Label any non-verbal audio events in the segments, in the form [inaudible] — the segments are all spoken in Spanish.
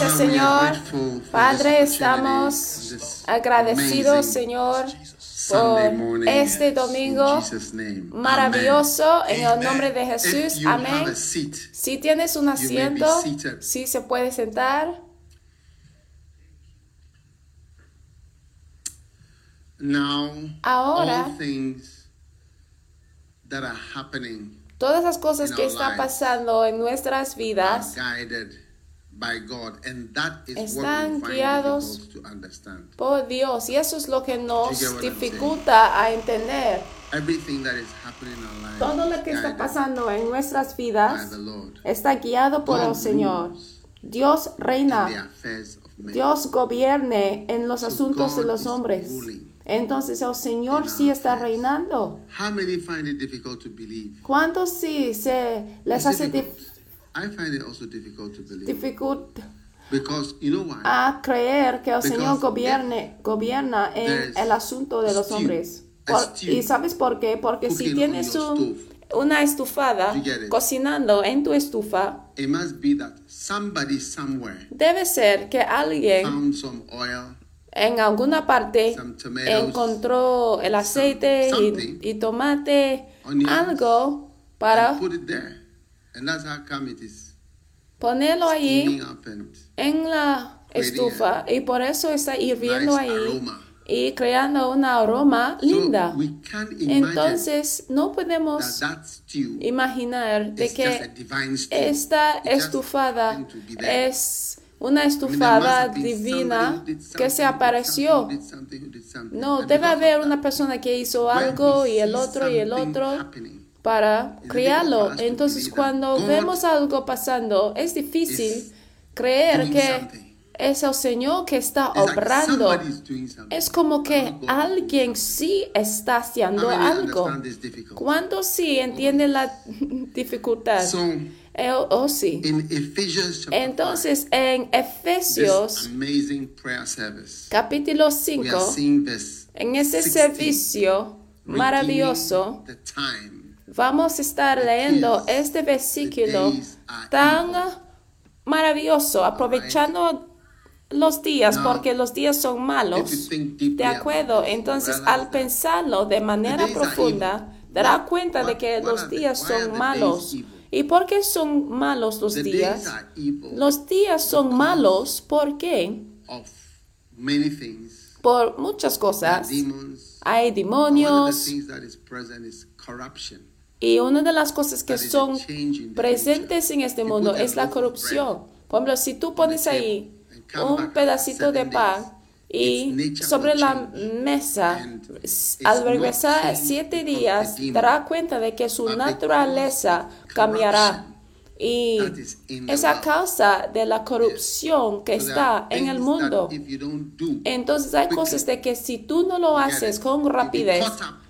Gracias, Señor. Padre, estamos agradecidos, Señor, por este in domingo maravilloso en el nombre de. Jesús. Amén. Si tienes un asiento, si se puede sentar. Ahora- Todas las cosas que están pasando en nuestras vidas by God, and that is what Están we find guiados to understand. por Dios y eso es lo que nos what dificulta a entender Everything that is happening in our lives todo lo que está pasando en nuestras by vidas. Está guiado por God el Señor. Dios in the reina. affairs of men. Dios gobierne en los So asuntos de God los is hombres. Entonces el Señor sí está reinando. How many find it difficult to believe? ¿Cuántos sí se les It's hace difficult. I find it also difficult to believe dificultad because you know why? a creer que el Because Señor gobierne, gobierna en el asunto de los hombres? Por- ¿Y sabes por qué? Porque si tienes un- una estufada cocinando en tu estufa, It must be that somebody somewhere debe ser que alguien found some oil, en alguna parte Some tomatoes, encontró el aceite something, y, y tomate, algo para and that's how come it is up and en la estufa y por eso está hirviendo nice ahí aroma. y creando una aroma linda. So we can't imagine Entonces no that podemos that stew imaginar de que esta estufada es una estufada divina que se apareció. No, debe haber that, una persona que hizo algo we y el otro y el otro para to Entonces cuando vemos algo pasando, es difícil creer que es el Señor que está obrando. Es como que alguien sí está haciendo algo. ¿Cuándo sí entiende la [laughs] dificultad? So, Eh, oh, sí. Entonces en 5, this Efesios capítulo we are 5, seeing this en ese 16, servicio maravilloso, redeeming the time. Vamos a estar leyendo este versículo tan maravilloso, aprovechando los días, porque los días son malos. De acuerdo, entonces al pensarlo de manera profunda, dará cuenta de que los días son malos. ¿Y por qué son malos los días? Los días son malos porque of many things. por muchas cosas. hay demonios y una de las cosas que son presentes en este mundo es la corrupción. Por ejemplo, si tú pones ahí un pedacito de pan y sobre la mesa, al regresar siete días, dará cuenta de que su naturaleza cambiará. Y that is in the es a world. causa de la corrupción que está en el mundo. Entonces hay cosas de que si tú no lo haces con rapidez,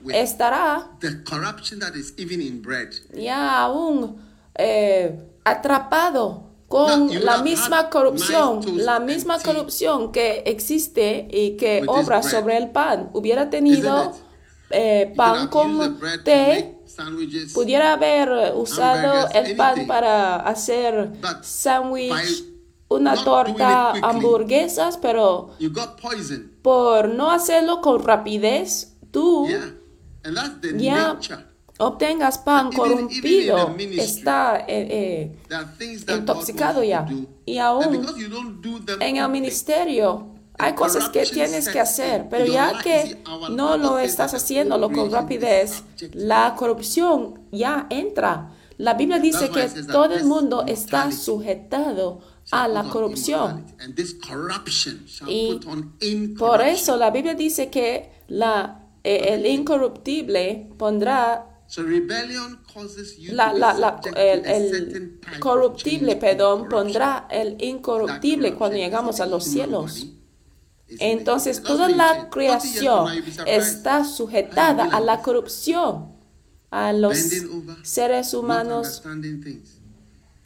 estará the corruption that is even in bread. ya aún eh, atrapado con la misma corrupción, la misma corrupción que existe y que obra sobre el pan. Hubiera tenido eh, pan con té. Pudiera haber usado el pan para hacer sándwich, una torta, hamburguesas, pero por no hacerlo con rapidez, tú ya obtengas pan corrompido, está eh, eh, intoxicado ya. Y aún en el ministerio, Hay cosas que tienes que hacer, pero ya que no lo estás haciéndolo con rapidez, la corrupción ya entra. La Biblia dice que todo el mundo está sujetado a la corrupción. Y por eso la Biblia dice que la, eh, el incorruptible pondrá la, la, la, el, el corruptible, perdón, pondrá el incorruptible cuando llegamos a los cielos. Entonces toda la creación está sujetada a la corrupción, a los seres humanos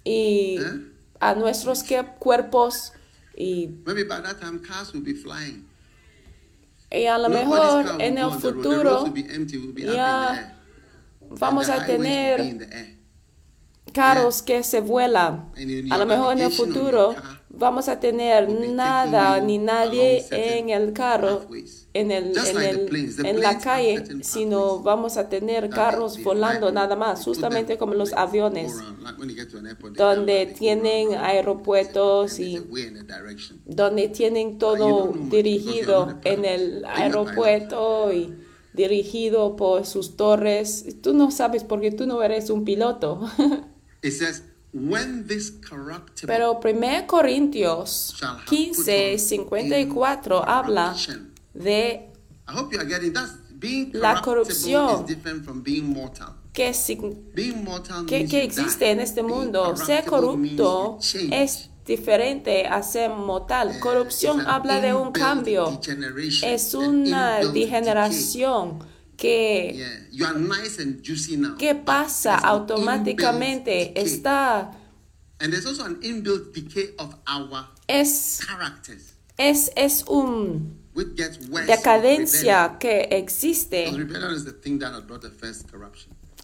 y ¿Eh? a nuestros cuerpos y, y a lo mejor en el futuro ya vamos a tener carros que se vuelan. A lo mejor en el futuro vamos a tener nada ni nadie en el carro, en, el, en, el- en la calle, sino vamos a tener carros volando nada más, justamente como los aviones, donde tienen aeropuertos y donde tienen todo dirigido en el aeropuerto y dirigido por sus torres. Tú no sabes porque tú no eres un piloto. When this Pero 1 Corintios 15, 54 habla de I hope you are getting that. Being La corrupción. is different from being mortal. que, Being mortal que, que existe en este Being mundo. Ser corrupto es diferente a ser mortal. Corrupción It's an habla de un cambio. degeneration, Es una degeneración que. Yeah, nice que pasa automáticamente. Está, And there's also an inbuilt decay of our es, characters, es, es un decadencia que existe.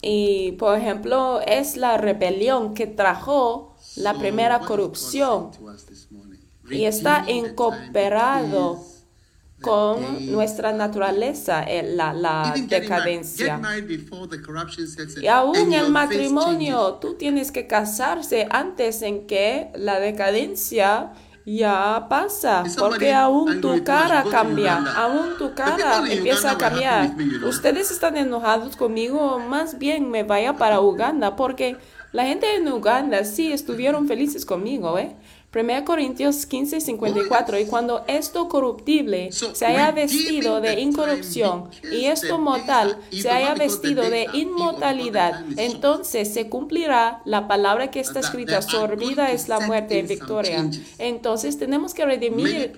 Y, por ejemplo, es la rebelión que trajo la primera corrupción. y está incorporado con nuestra naturaleza, el- la, la decadencia. Y aún el matrimonio, tú tienes que casarse antes en que la decadencia ya pasa, porque aún tu cara cambia, aún tu cara empieza a cambiar. Ustedes están enojados conmigo, más bien me vaya para Uganda, porque la gente en Uganda sí estuvieron felices conmigo, ¿eh? 1 Corintios 15, 54. Y cuando esto corruptible se haya vestido de incorrupción y esto mortal se haya vestido de inmortalidad, entonces se cumplirá la palabra que está escrita, to es la muerte some victoria. Entonces tenemos que redimir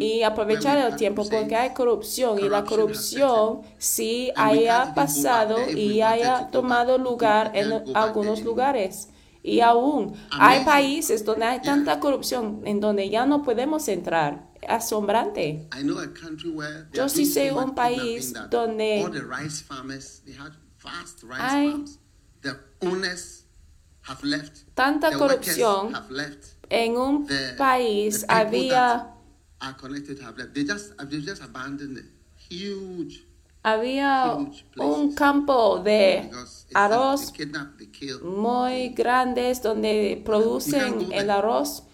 y aprovechar el tiempo porque hay corrupción y la corrupción can't haya pasado y haya tomado lugar en algunos lugares. Y aún hay países donde hay tanta corrupción en donde ya no podemos entrar. Asombrante. I know a country where Yo sí sé un país donde all the rice farmers they had vast rice hay farms. The owners have left. tanta the corrupción have left. en un The, país the había that are connected have left. They just they just abandoned it. Huge había huge un campo de arroz muy grandes donde producen el arroz,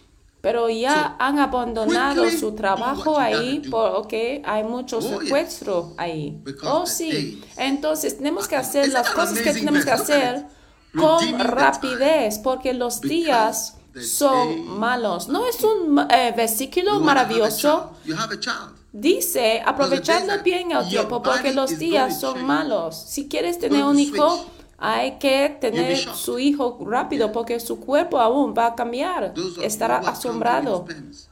pero ya han abandonado su trabajo ahí porque hay mucho Oh, secuestro ahí. Oh, sí. Entonces tenemos que are- hacer las cosas que tenemos que hacer con rapidez porque los días son malos. No es un eh, versículo maravilloso. Dice, aprovechando bien el tiempo, porque los días son malos. Si quieres tener un hijo. Hay que tener su hijo rápido, porque su cuerpo aún va a cambiar. Estará asombrado.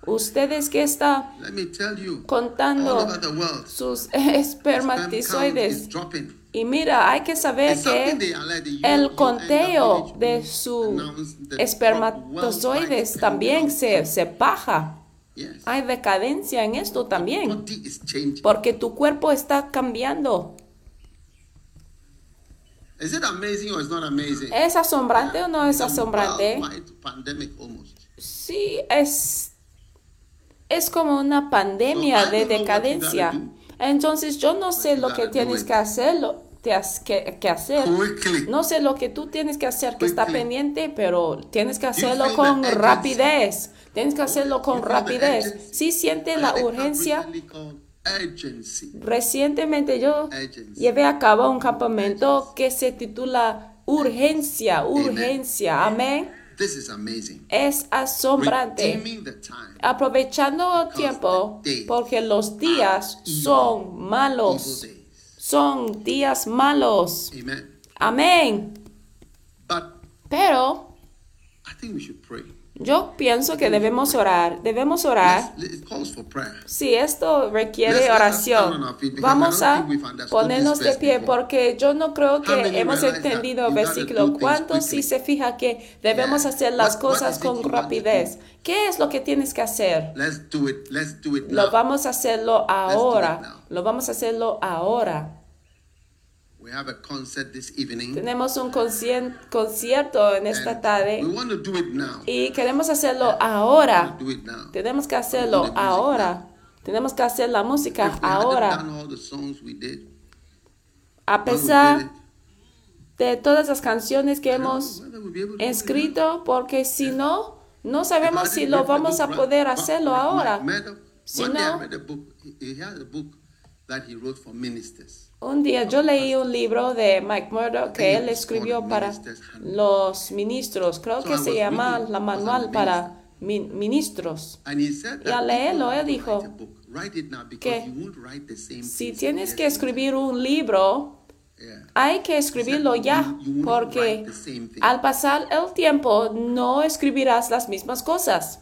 Ustedes que están Let me tell you, all contando sus [laughs] espermatozoides. Y mira, hay que saber que el conteo de sus espermatozoides también se, se baja. Hay decadencia en esto también. Porque tu cuerpo está cambiando. Is it amazing or is not amazing? ¿Es asombrante o no es It's asombrante? pandemic almost. Sí, es, es como una pandemia So, de decadencia. Entonces yo no sé lo que tienes que hacerlo, que, que hacer. Quickly. No sé lo que tú tienes que hacer que está pendiente, pero tienes que hacerlo con rapidez. Tienes que hacerlo con rapidez. Si siente la urgencia. Recientemente yo llevé a cabo un campamento que se titula Urgencia, Urgencia. Amén. This is amazing. Es asombrante. Aprovechando el tiempo, porque los días son malos. Son días malos. Amen. Amén. Pero I think we should pray. Yo pienso que debemos orar. Debemos orar. Si esto requiere oración, vamos a ponernos de pie porque yo no creo que hemos entendido el versículo. ¿Cuántos quickly? se fija que debemos hacer las cosas con rapidez? ¿Qué es lo que tienes que hacer? Lo vamos a hacerlo ahora. Lo vamos a hacerlo ahora. We have a concert this evening. Tenemos un concierto en esta and tarde We want to do it now. y queremos hacerlo ahora. Do it now. Tenemos que hacerlo ahora. Tenemos que hacer la música ahora. done all the songs we did, A pesar de todas las canciones que hemos escrito, porque si no, no sabemos si lo vamos a book, poder hacerlo ahora. Si no- Un día yo leí un libro de Mike Murdoch que él escribió para los ministros. Creo que se llama la manual para mi- ministros. Y al leerlo, él dijo write a book. Write it now because que you won't write the same Si tienes que escribir un libro, hay que escribirlo ya, porque al pasar el tiempo no escribirás las mismas cosas.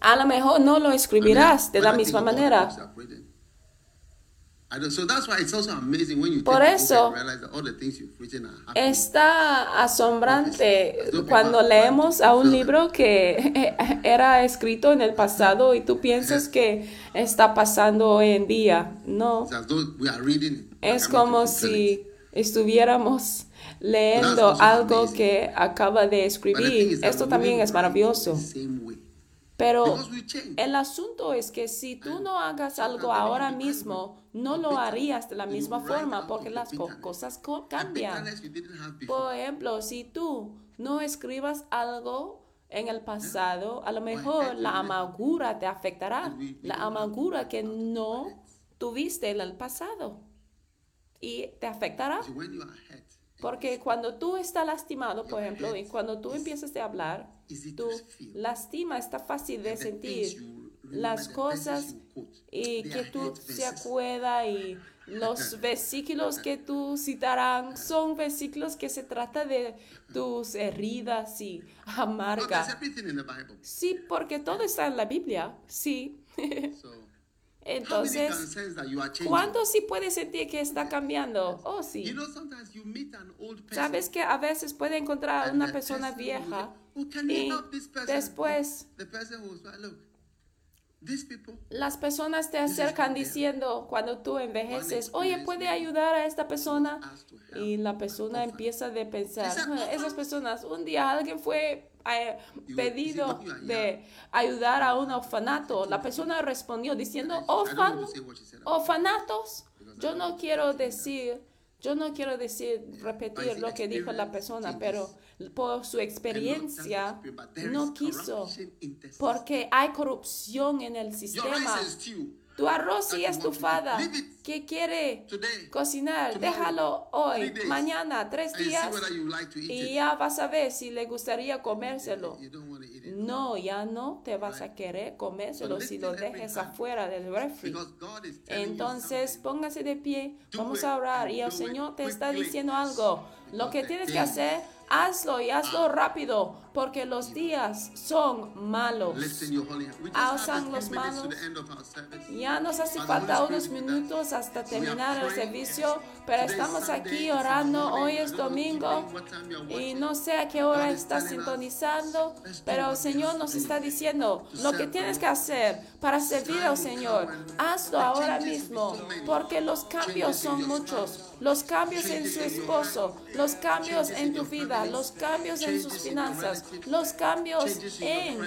A lo mejor no lo escribirás de la misma manera. books I've written. I don't- So that's why it's also amazing when you Por eso-. Está asombrante cuando leemos a un libro que [laughs] era escrito en el pasado y tú piensas que está pasando hoy en día. No, es como si estuviéramos leyendo algo que acaba de escribir. Esto también es maravilloso. Pero el asunto es que si tú no hagas algo ahora mismo, no lo harías de la misma forma porque las co- cosas cambian. Por ejemplo, si tú no escribas algo en el pasado, a lo mejor la amargura te afectará. La amargura que no tuviste en el pasado. Y te afectará. Porque cuando tú estás lastimado, por ejemplo, y cuando tú empiezas a hablar, tú lastima, está fácil de sentir las cosas y que tú se verses. acuerda y los [laughs] versículos que tú citarán son versículos que se trata de tus heridas y No, there's amarga. everything in the Bible. Sí, porque todo está en la Biblia, sí. So, how many can Entonces? ¿cuánto sí puedes sentir que está cambiando? Oh, sí. Sabes que a veces puede encontrar a una persona vieja "Oh, y help this person?" después las personas te acercan diciendo cuando tú envejeces, oye, ¿puede ayudar a esta persona? Y la persona empieza de pensar, "Ah, esas personas, un día alguien fue eh, pedido de ayudar a un orfanato. La persona respondió diciendo, I don't want "Orfan- to say what she said. orfanatos. Yo no quiero decir, yo no quiero decir, repetir lo que dijo la persona, pero por su experiencia no quiso, porque hay corrupción en el sistema. Tu arroz y estufada que quiere cocinar, déjalo hoy, mañana, tres días y ya vas a ver si le gustaría comérselo. No, ya no te vas a querer comérselo si lo dejes afuera del refri. Entonces, póngase de pie, vamos a orar y el Señor te está diciendo algo. Lo que tienes que hacer, hazlo y hazlo rápido, porque los días son malos. Alzan to manos. Ya nos hace falta unos minutos hasta terminar el servicio, pero estamos aquí orando. Hoy es domingo y no sé a qué hora estás sintonizando, pero el Señor nos está do diciendo lo que tienes que hacer para servir al Señor. Hazlo ahora mismo, porque los cambios son muchos. Los cambios en su esposo, los cambios en tu vida, los cambios en sus finanzas, los cambios en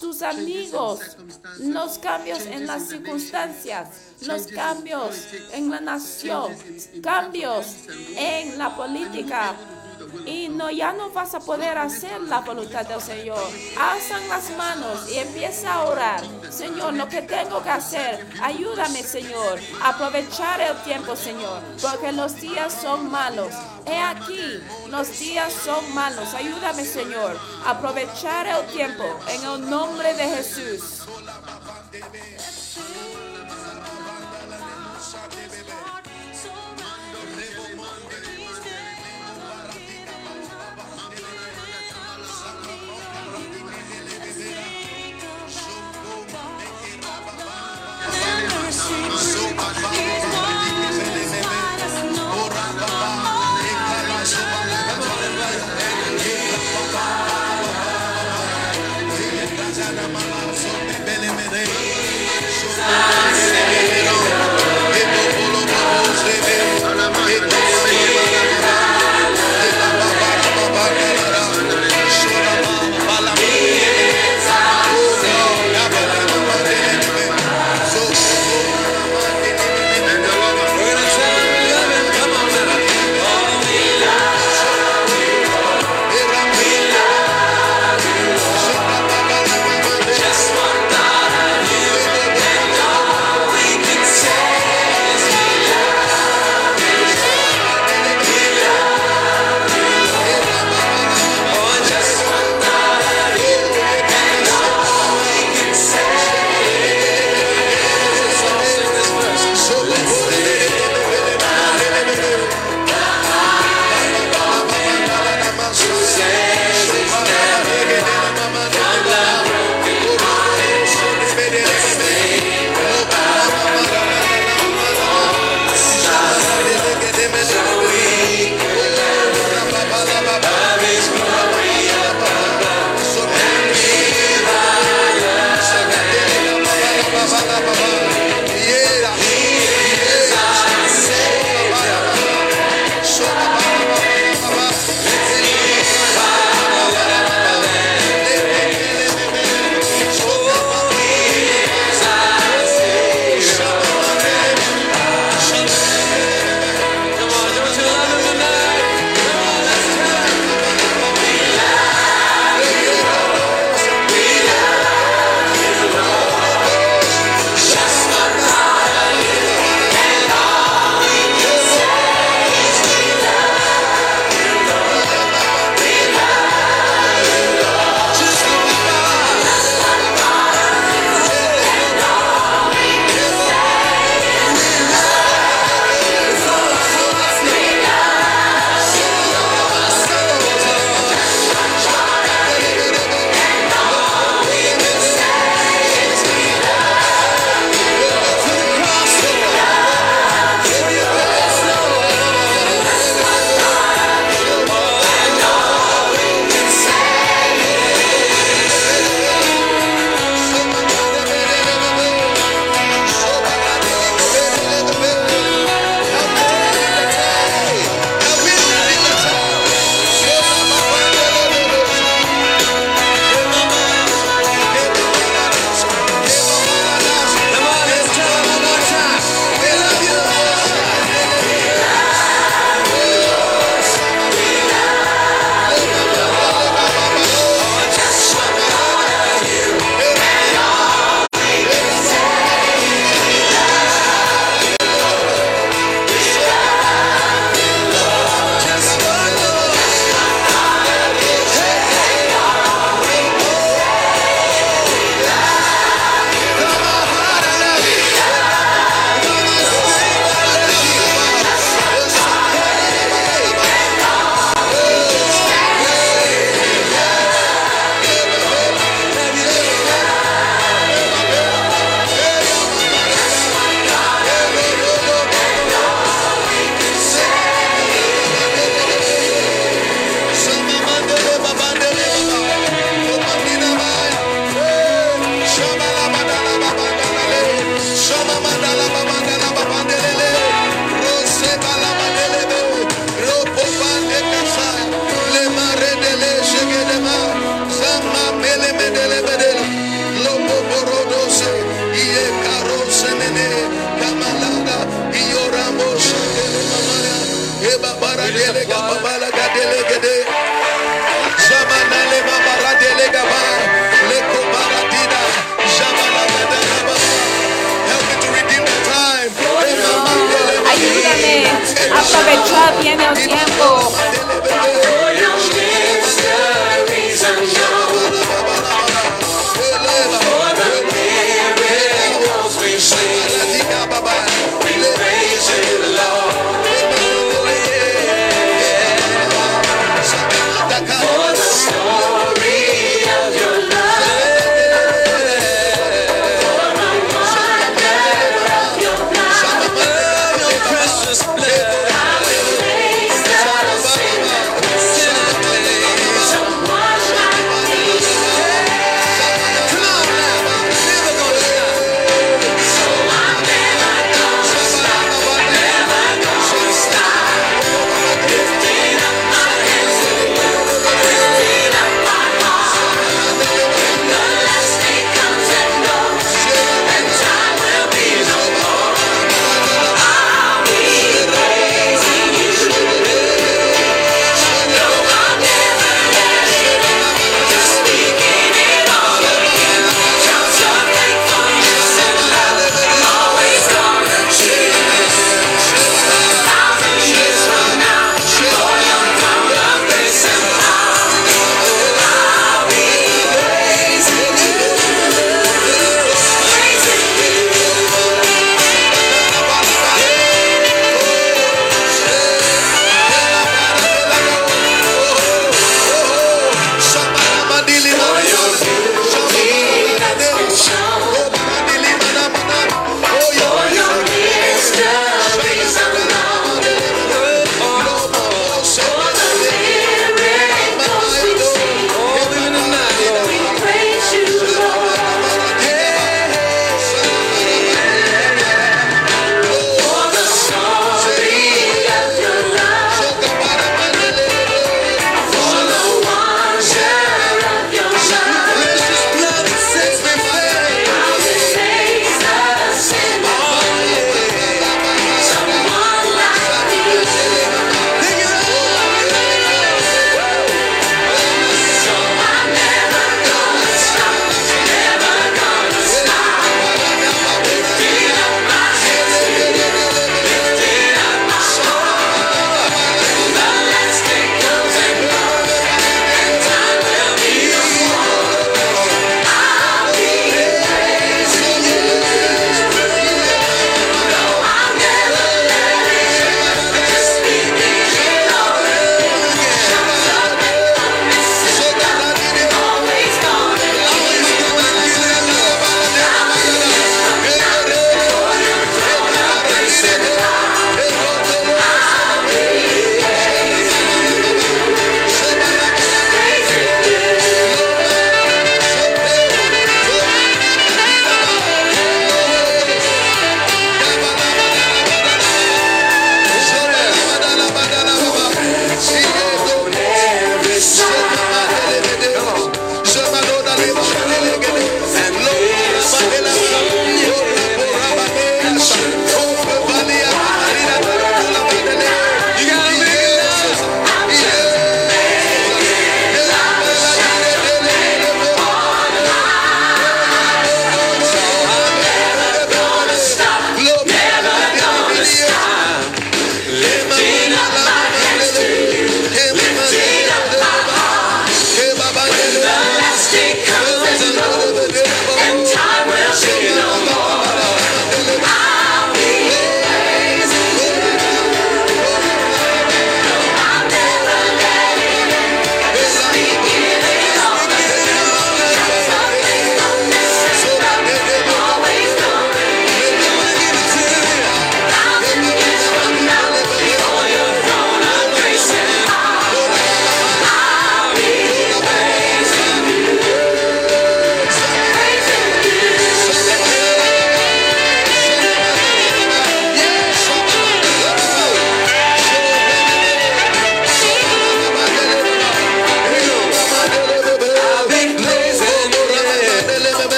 tus amigos, los cambios en las circunstancias, los cambios en la nación, cambios en la política, y no, ya no vas a poder hacer la voluntad del Señor. Alzan las manos y empieza a orar. Señor, lo que tengo que hacer, ayúdame, Señor, a aprovechar el tiempo, Señor, porque los días son malos. He aquí, los días son malos. Ayúdame, Señor, a aprovechar el tiempo en el nombre de Jesús.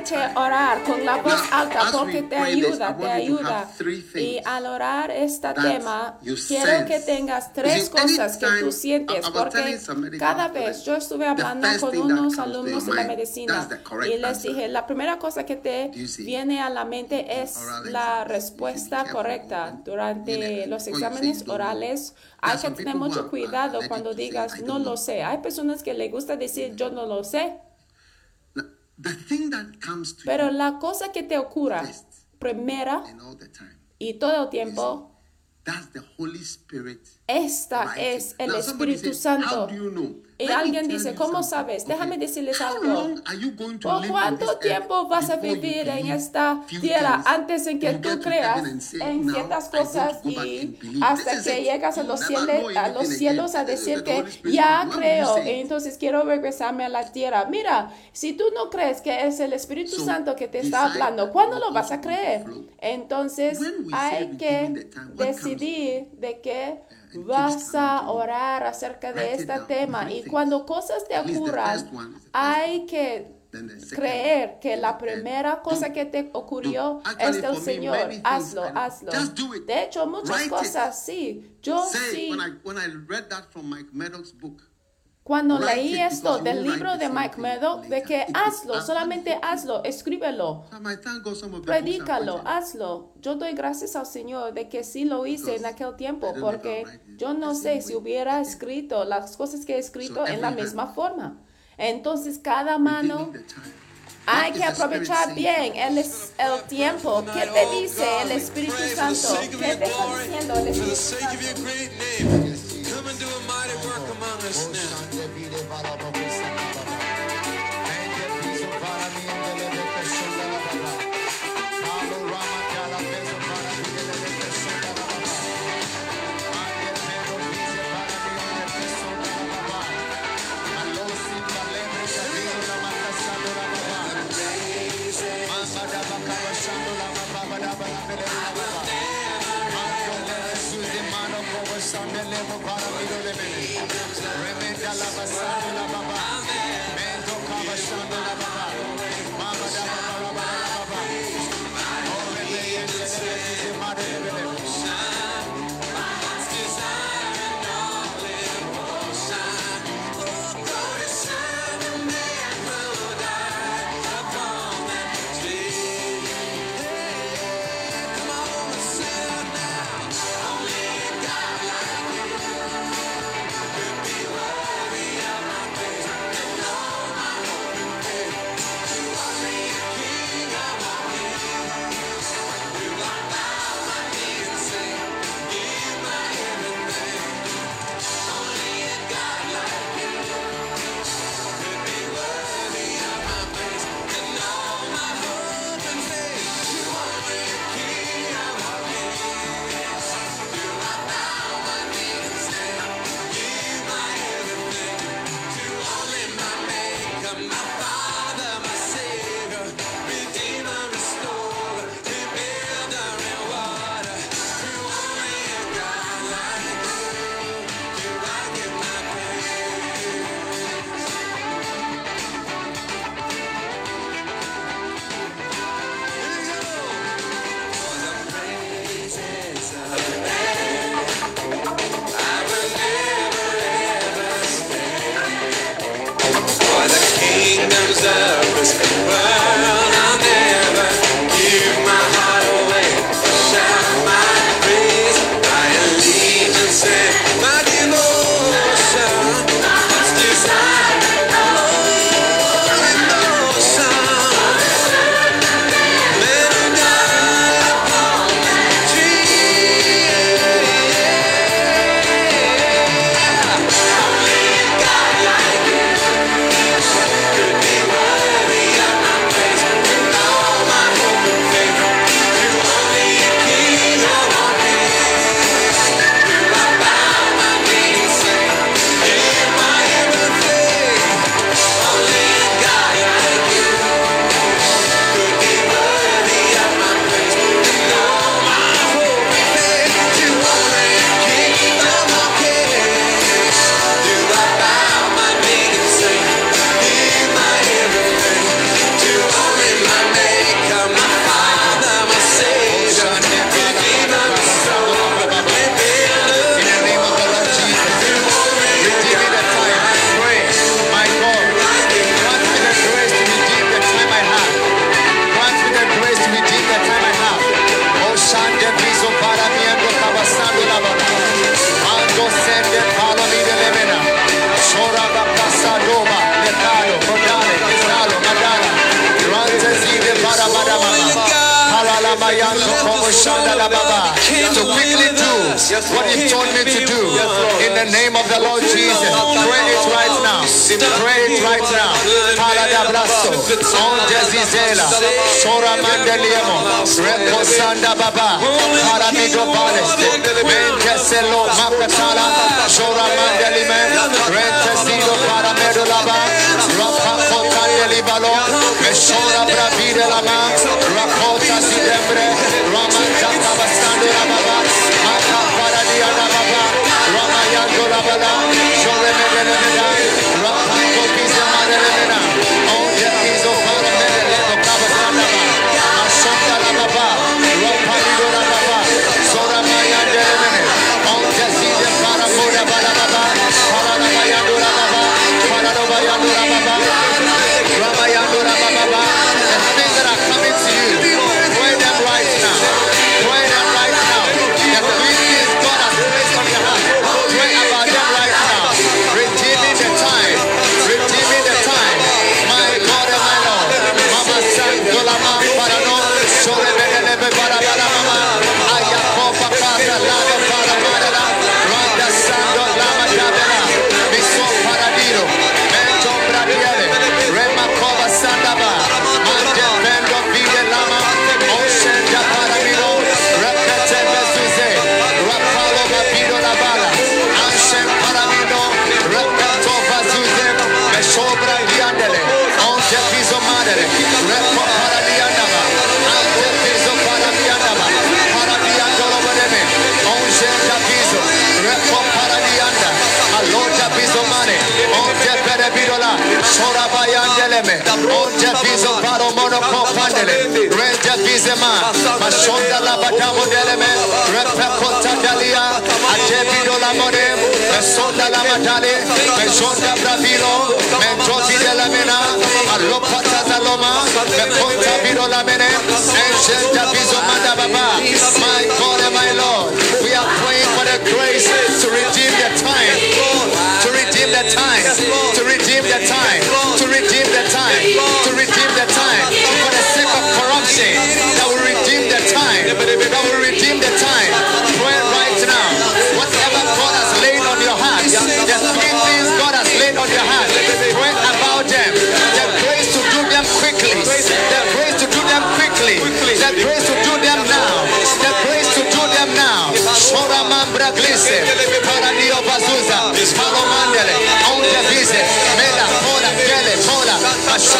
Que time. orar con la voz Now, alta porque te this, ayuda, te ayuda. Y things al orar este tema, you quiero que tengas tres cosas que tú sientes, porque cada vez yo estuve the hablando first con thing that unos alumnos de la medicina y les dije, la primera cosa que te viene a la mente es la respuesta correcta. when- Durante los exámenes orales There hay are que tener people who mucho are cuidado cuando digas "I no lo know". sé. Hay personas que les gusta decir yo no lo sé, Now, the thing that comes to pero la cosa que te ocurra primera y todo el tiempo, that's the Holy Spirit. esta es el Espíritu Santo. Y alguien dice, ¿cómo sabes? Déjame decirles algo. ¿Por cuánto tiempo vas a vivir en esta tierra antes en que tú creas en "Now, ciertas cosas y hasta que llegas a los, cielos, a los cielos a decir que ya creo, say? entonces quiero regresarme a la tierra. Mira, si tú no crees que es el Espíritu Santo que te está hablando, that ¿cuándo lo vas a creer? Entonces hay que decidir de and vas a orar acerca de este tema y cuando cosas te ocurran, hay que creer que la primera cosa que te ocurrió es del Señor. Hazlo, hazlo. just do it. De hecho, muchas cosas sí. Yo sí. Cuando leí esto del libro de Mike Meadow, de que hazlo, solamente hazlo, escríbelo. Predícalo, hazlo. Yo doy gracias al Señor de que sí lo hice en aquel tiempo, porque yo no sé si hubiera escrito las cosas que he escrito en la misma forma. Entonces, cada mano hay que aprovechar bien el, el tiempo. ¿Qué te dice el Espíritu Santo? ¿Qué te está diciendo el Espíritu Santo? come and do a mighty work among us now. para mí no le Remenda la pasada.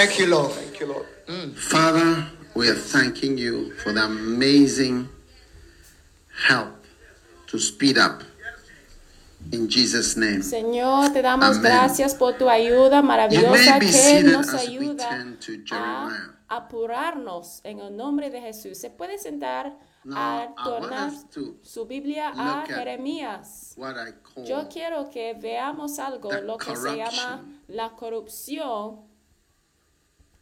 Thank you, Lord. Thank you, Lord. Mm. Father, we are thanking you for the amazing help to speed up. In Jesus name. Señor, te damos Amen. gracias por tu ayuda maravillosa que nos ayuda a apurarnos en el nombre de Jesús. Se puede sentar Now, a tornar su Biblia a Jeremías. Yo quiero que veamos algo, lo que se llama la corrupción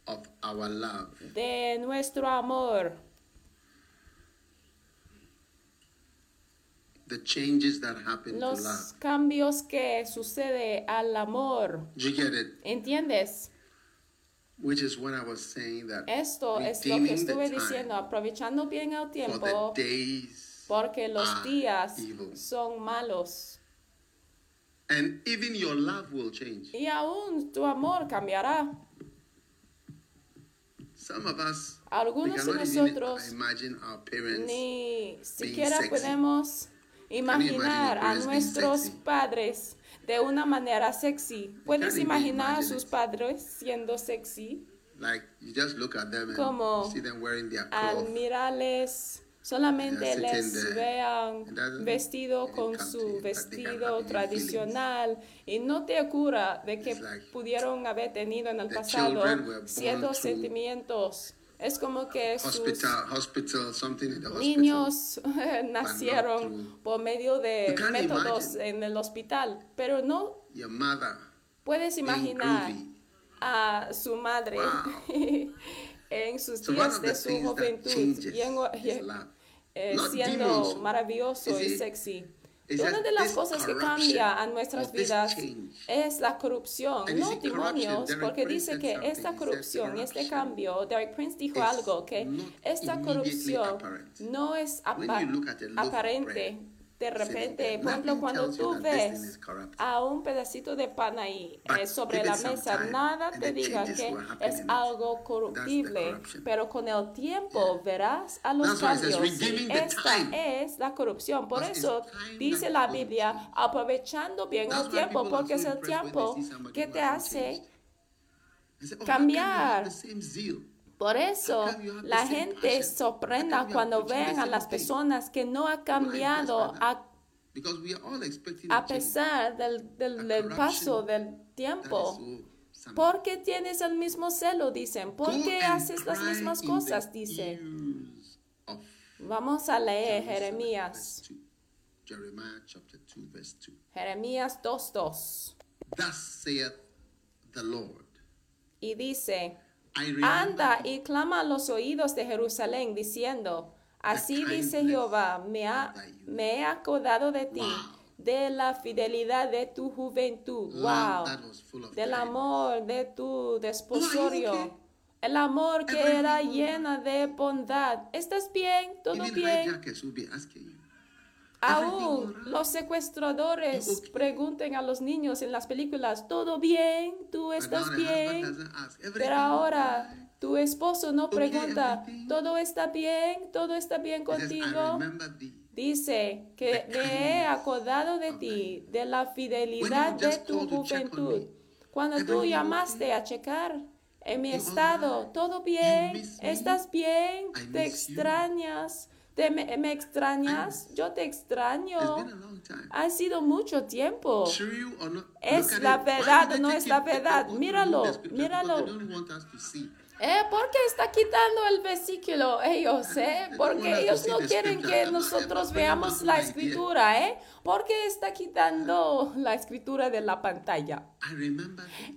of our love. de nuestro amor, The changes that happen to los love. cambios que sucede al amor. You get it? ¿Entiendes? Which is what I was saying that Esto es lo que estuve diciendo, aprovechando bien el tiempo, porque los días evil. son malos. and even your love will change. Y aún tu amor cambiará. Some of us we Algunos de nosotros imagine our parents ni siquiera podemos imaginar a nuestros padres de una manera sexy. ¿Puedes imaginar a sus padres siendo sexy? like you just look at them and Como you solamente les vean vestido con su vestido tradicional y no te ocurra de que pudieron haber tenido en el pasado ciertos sentimientos. Es como que sus Hospital, hospital, something in the hospital. niños [laughs] nacieron por medio de métodos en el hospital, pero no Your mother puedes imaginar a su madre Wow. [laughs] en sus días de su juventud y en-. Eh, siendo demons. maravilloso y sexy. Una de las cosas que cambia a nuestras vidas es la corrupción, no demonios, porque dice que esta corrupción este cambio, Derek Prince dijo algo, que esta corrupción no es apa- aparente. De repente, por ejemplo, cuando tú ves a un pedacito de pan ahí eh, sobre la mesa, nada te diga que es algo corruptible, pero con el tiempo verás a los cambios. "Redeeming Y esta time". es la corrupción. Por eso dice la Biblia, aprovechando bien el tiempo, porque es el tiempo que te hace "Oh, cambiar. Have the same zeal?" Por eso la gente sorprenda cuando vean a las personas que no ha cambiado a Because we are all expecting a pesar del, del, del paso del tiempo. ¿Por qué tienes el mismo celo? Dicen. ¿Por qué haces las mismas cosas? Dice. Vamos a leer Jeremías. verse 2. Jeremiah chapter 2, verse 2. Jeremías 2.2. Thus saith the Lord. Y dice, anda y clama a los oídos de Jerusalén diciendo, así dice Jehová, me, ha- me he acordado de ti, de la fidelidad de tu juventud. Wow. del amor de tu desposorio. El amor que era llena de bondad. ¿Estás bien? ¿Todo bien? Aún los secuestradores pregunten a los niños en las películas, ¿todo bien? ¿Tú But estás bien? Pero ahora tu esposo no pregunta. ¿todo está bien? ¿Todo está bien contigo? Dice que me he acordado de ti, de la fidelidad de tu juventud. Cuando tú llamaste a checar en mi estado? ¿todo bien? ¿Estás bien? ¿Te extrañas? ¿Te me, me extrañas? Yo te extraño. Ha sido mucho tiempo. Es la verdad, no es la verdad. Míralo, míralo. ¿Eh? ¿Por qué está quitando el versículo ellos? ¿Eh? Porque ellos no quieren que nosotros veamos bringing la escritura, ¿eh? ¿Por qué está quitando la escritura de la pantalla?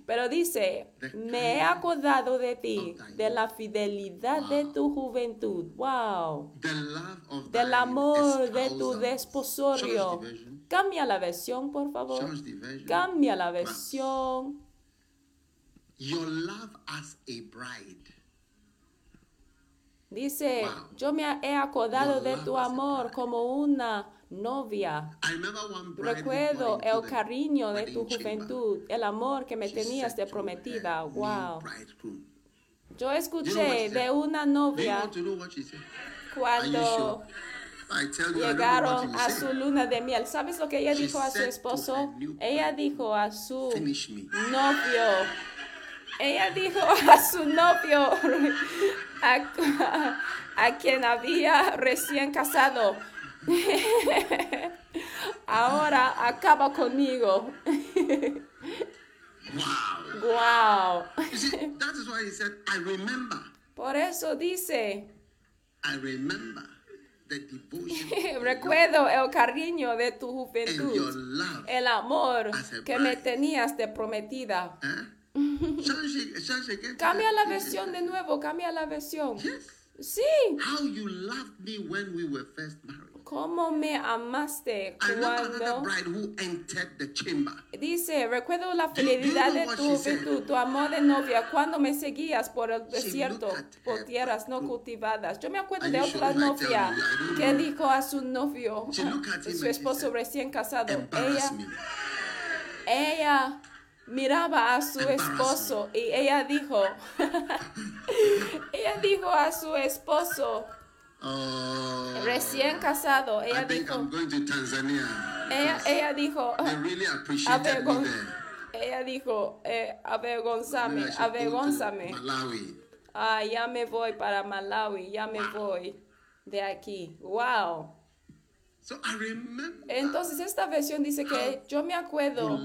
Pero dice, me he acordado de ti, de la fidelidad de tu juventud. Wow. Del amor de tu desposorio. Cambia la versión, por favor. Cambia la versión. Your love as a bride. Dice, Wow. yo me he acordado Your de tu amor como una novia. I remember one bride who Recuerdo el cariño de tu juventud, el amor que me She tenías de prometida. Wow. Yo You know escuché de una novia cuando sure? Llegaron you a su luna de miel. ¿Sabes lo que ella She dijo a su esposo? Ella dijo a su novio. Ella dijo a su novio, a, a quien había recién casado. Ahora acaba conmigo. Wow. Wow. You see, that is why he said, I remember. Por eso dice, I remember the devotion, [laughs] Recuerdo el cariño de tu juventud, love. el amor que me tenías de prometida. Huh? Change, change again. Cambia la versión de nuevo, cambia la versión. Yes. Sí, How you loved me when we were first married. cómo me amaste cuando bride who entered the chamber. dice, recuerdo la fidelidad de tu juventud, tu amor de novia, cuando me seguías por el desierto, por tierras no cultivadas. Yo me acuerdo de otra novia que dijo a su novio, su esposo recién casado, ella ella miraba a su esposo y ella dijo, [laughs] ella dijo a su esposo Oh, recién casado, I ella think dijo, I'm going to Tanzania. ella, ella dijo, really [laughs] avergon- ella dijo, eh, avergonzame, avergonzame. Ah, ya me voy para Malawi, ya me voy de aquí. Wow. So I remember Entonces esta versión dice que yo me acuerdo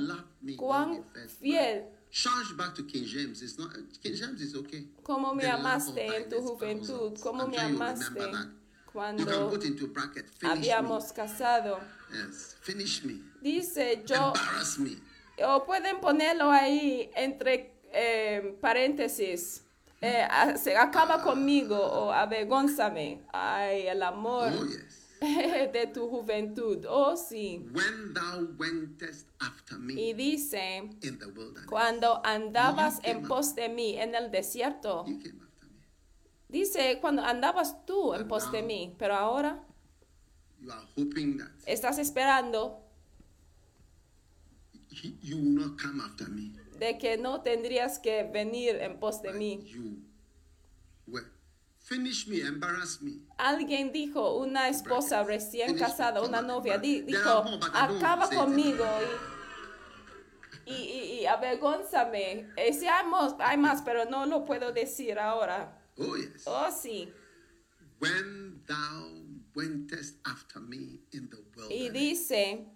cuán fiel met. Change back to King James. It's not King James is okay. Cómo me amaste en tu juventud, cómo me amaste cuando habíamos casado. Dice yo, o pueden ponerlo ahí entre eh, paréntesis. eh, se acaba conmigo o avergonzame. Ay, el amor Oh yes. [laughs] de tu juventud. Oh, sí. When thou wentest after me Y dice, in the wilderness, cuando andabas en pos de mí en el desierto. you came after me. Dice, cuando andabas tú en pos de mí, pero ahora You are hoping that estás esperando he- you will not come after me. de que no tendrías que venir en pos de but mí. You were. Finish me, embarrass me. Alguien dijo, una esposa recién Finish casada, me, una novia, di- dijo, acaba conmigo y, y, y, y avergonzame. Eh, hay más, pero no lo puedo decir ahora. Oh, yes. Oh, sí. When thou wentest after me in the Y dice,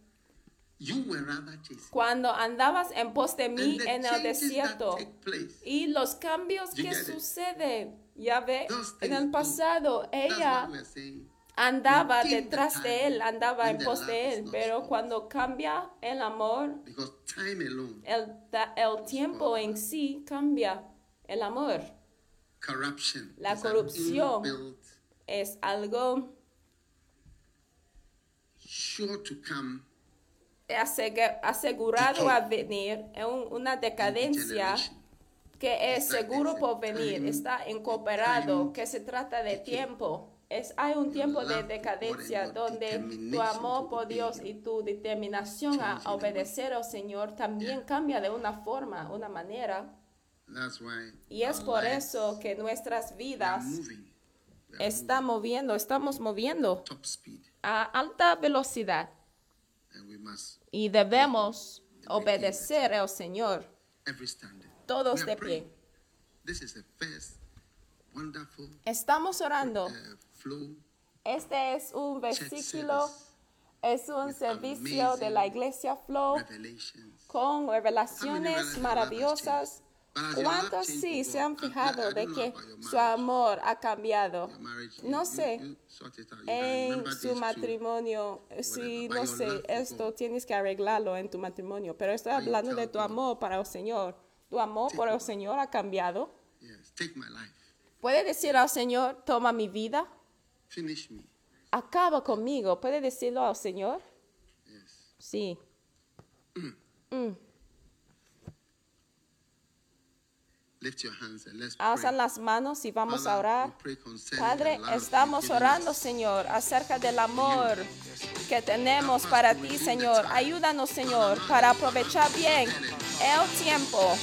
you were rather chasing. cuando andabas en pos de mí en el desierto. Y los cambios You que suceden, ya ve, en el do. pasado ella andaba detrás de él, andaba en pos de él, pero cuando cambia el amor, Because time alone, el, el tiempo en sí cambia. El amor corruption, La corrupción. es algo sure to come asegu- asegurado a venir, es un- una decadencia. Que es seguro por venir, está incorporado, que se trata de tiempo. Es, hay un tiempo de decadencia donde tu amor por Dios y tu determinación a obedecer al Señor también cambia de una forma, una manera. Y es por eso que nuestras vidas moving. We are está moviendo, estamos moviendo a alta velocidad and we must y debemos obedecer al Señor. Todos de pie. This is the first wonderful Estamos orando. uh, Este es un versículo, es un servicio de la iglesia Flow con revelaciones maravillosas. ¿Cuántos sí se han fijado de que su amor ha cambiado? No sé. En remember su matrimonio, sí, no sé, esto tienes que arreglarlo en tu matrimonio, pero estoy hablando de tu amor para el Señor. Tu amor por el Señor ha cambiado. Yes, take my life. Puede decir al Señor, toma mi vida, Finish me. acaba conmigo. ¿Puede decirlo al Señor? Yes. Sí. [clears throat] Mm. Lift your hands and let's Alza pray. las manos y vamos a orar. Padre, estamos orando. Señor, acerca del amor que tenemos para ti, Señor. Ayúdanos, Señor, para aprovechar bien el tiempo.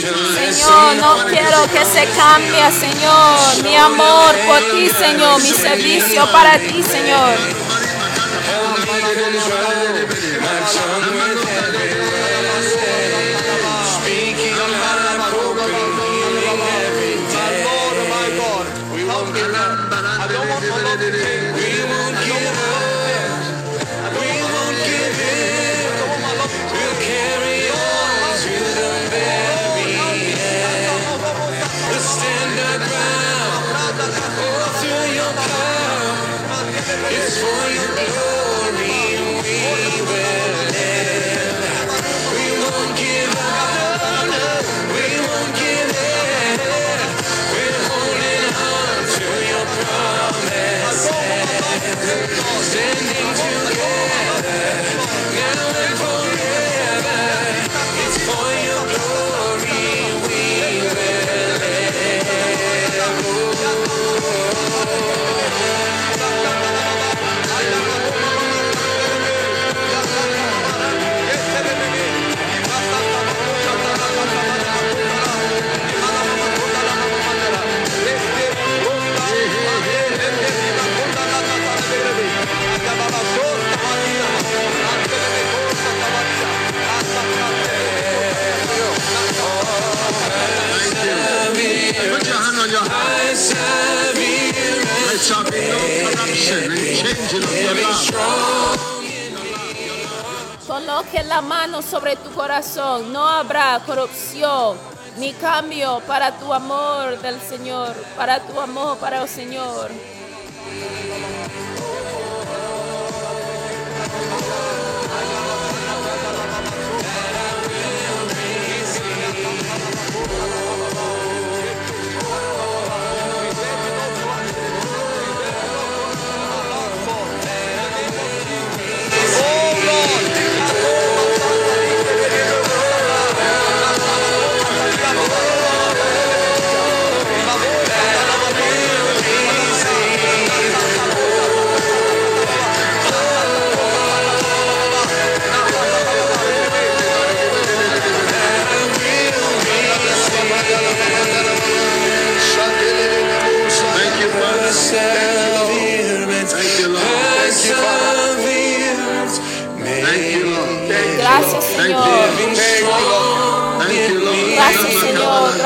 Señor, no quiero que se cambie, Señor, mi amor por ti, Señor, mi servicio para ti, Señor. Coloque la mano sobre tu corazón, no habrá corrupción ni cambio para tu amor del Señor, para tu amor para el Señor.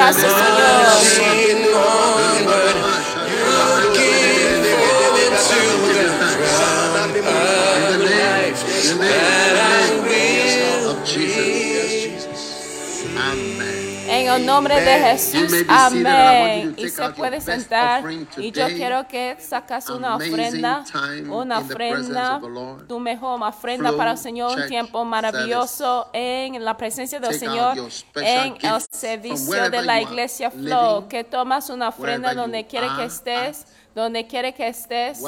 Señor. Gracias, nombre de Jesús, amén. Y se puede sentar. Y yo quiero que sacas una ofrenda, una ofrenda, tu mejor ofrenda para el Señor, un tiempo maravilloso en la presencia del Señor, en el servicio de la iglesia Flow, que tomas una ofrenda donde you quiere que estés, donde quiere que estés.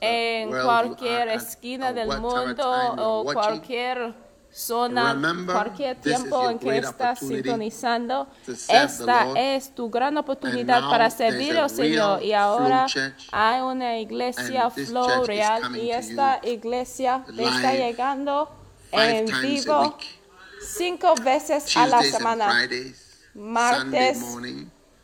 En cualquier esquina del mundo o cualquier zona, cualquier tiempo en que estás sintonizando, esta es tu gran oportunidad para servir al Señor. Y ahora hay una iglesia Flow Real y esta iglesia te está llegando en vivo cinco veces a la semana. Martes,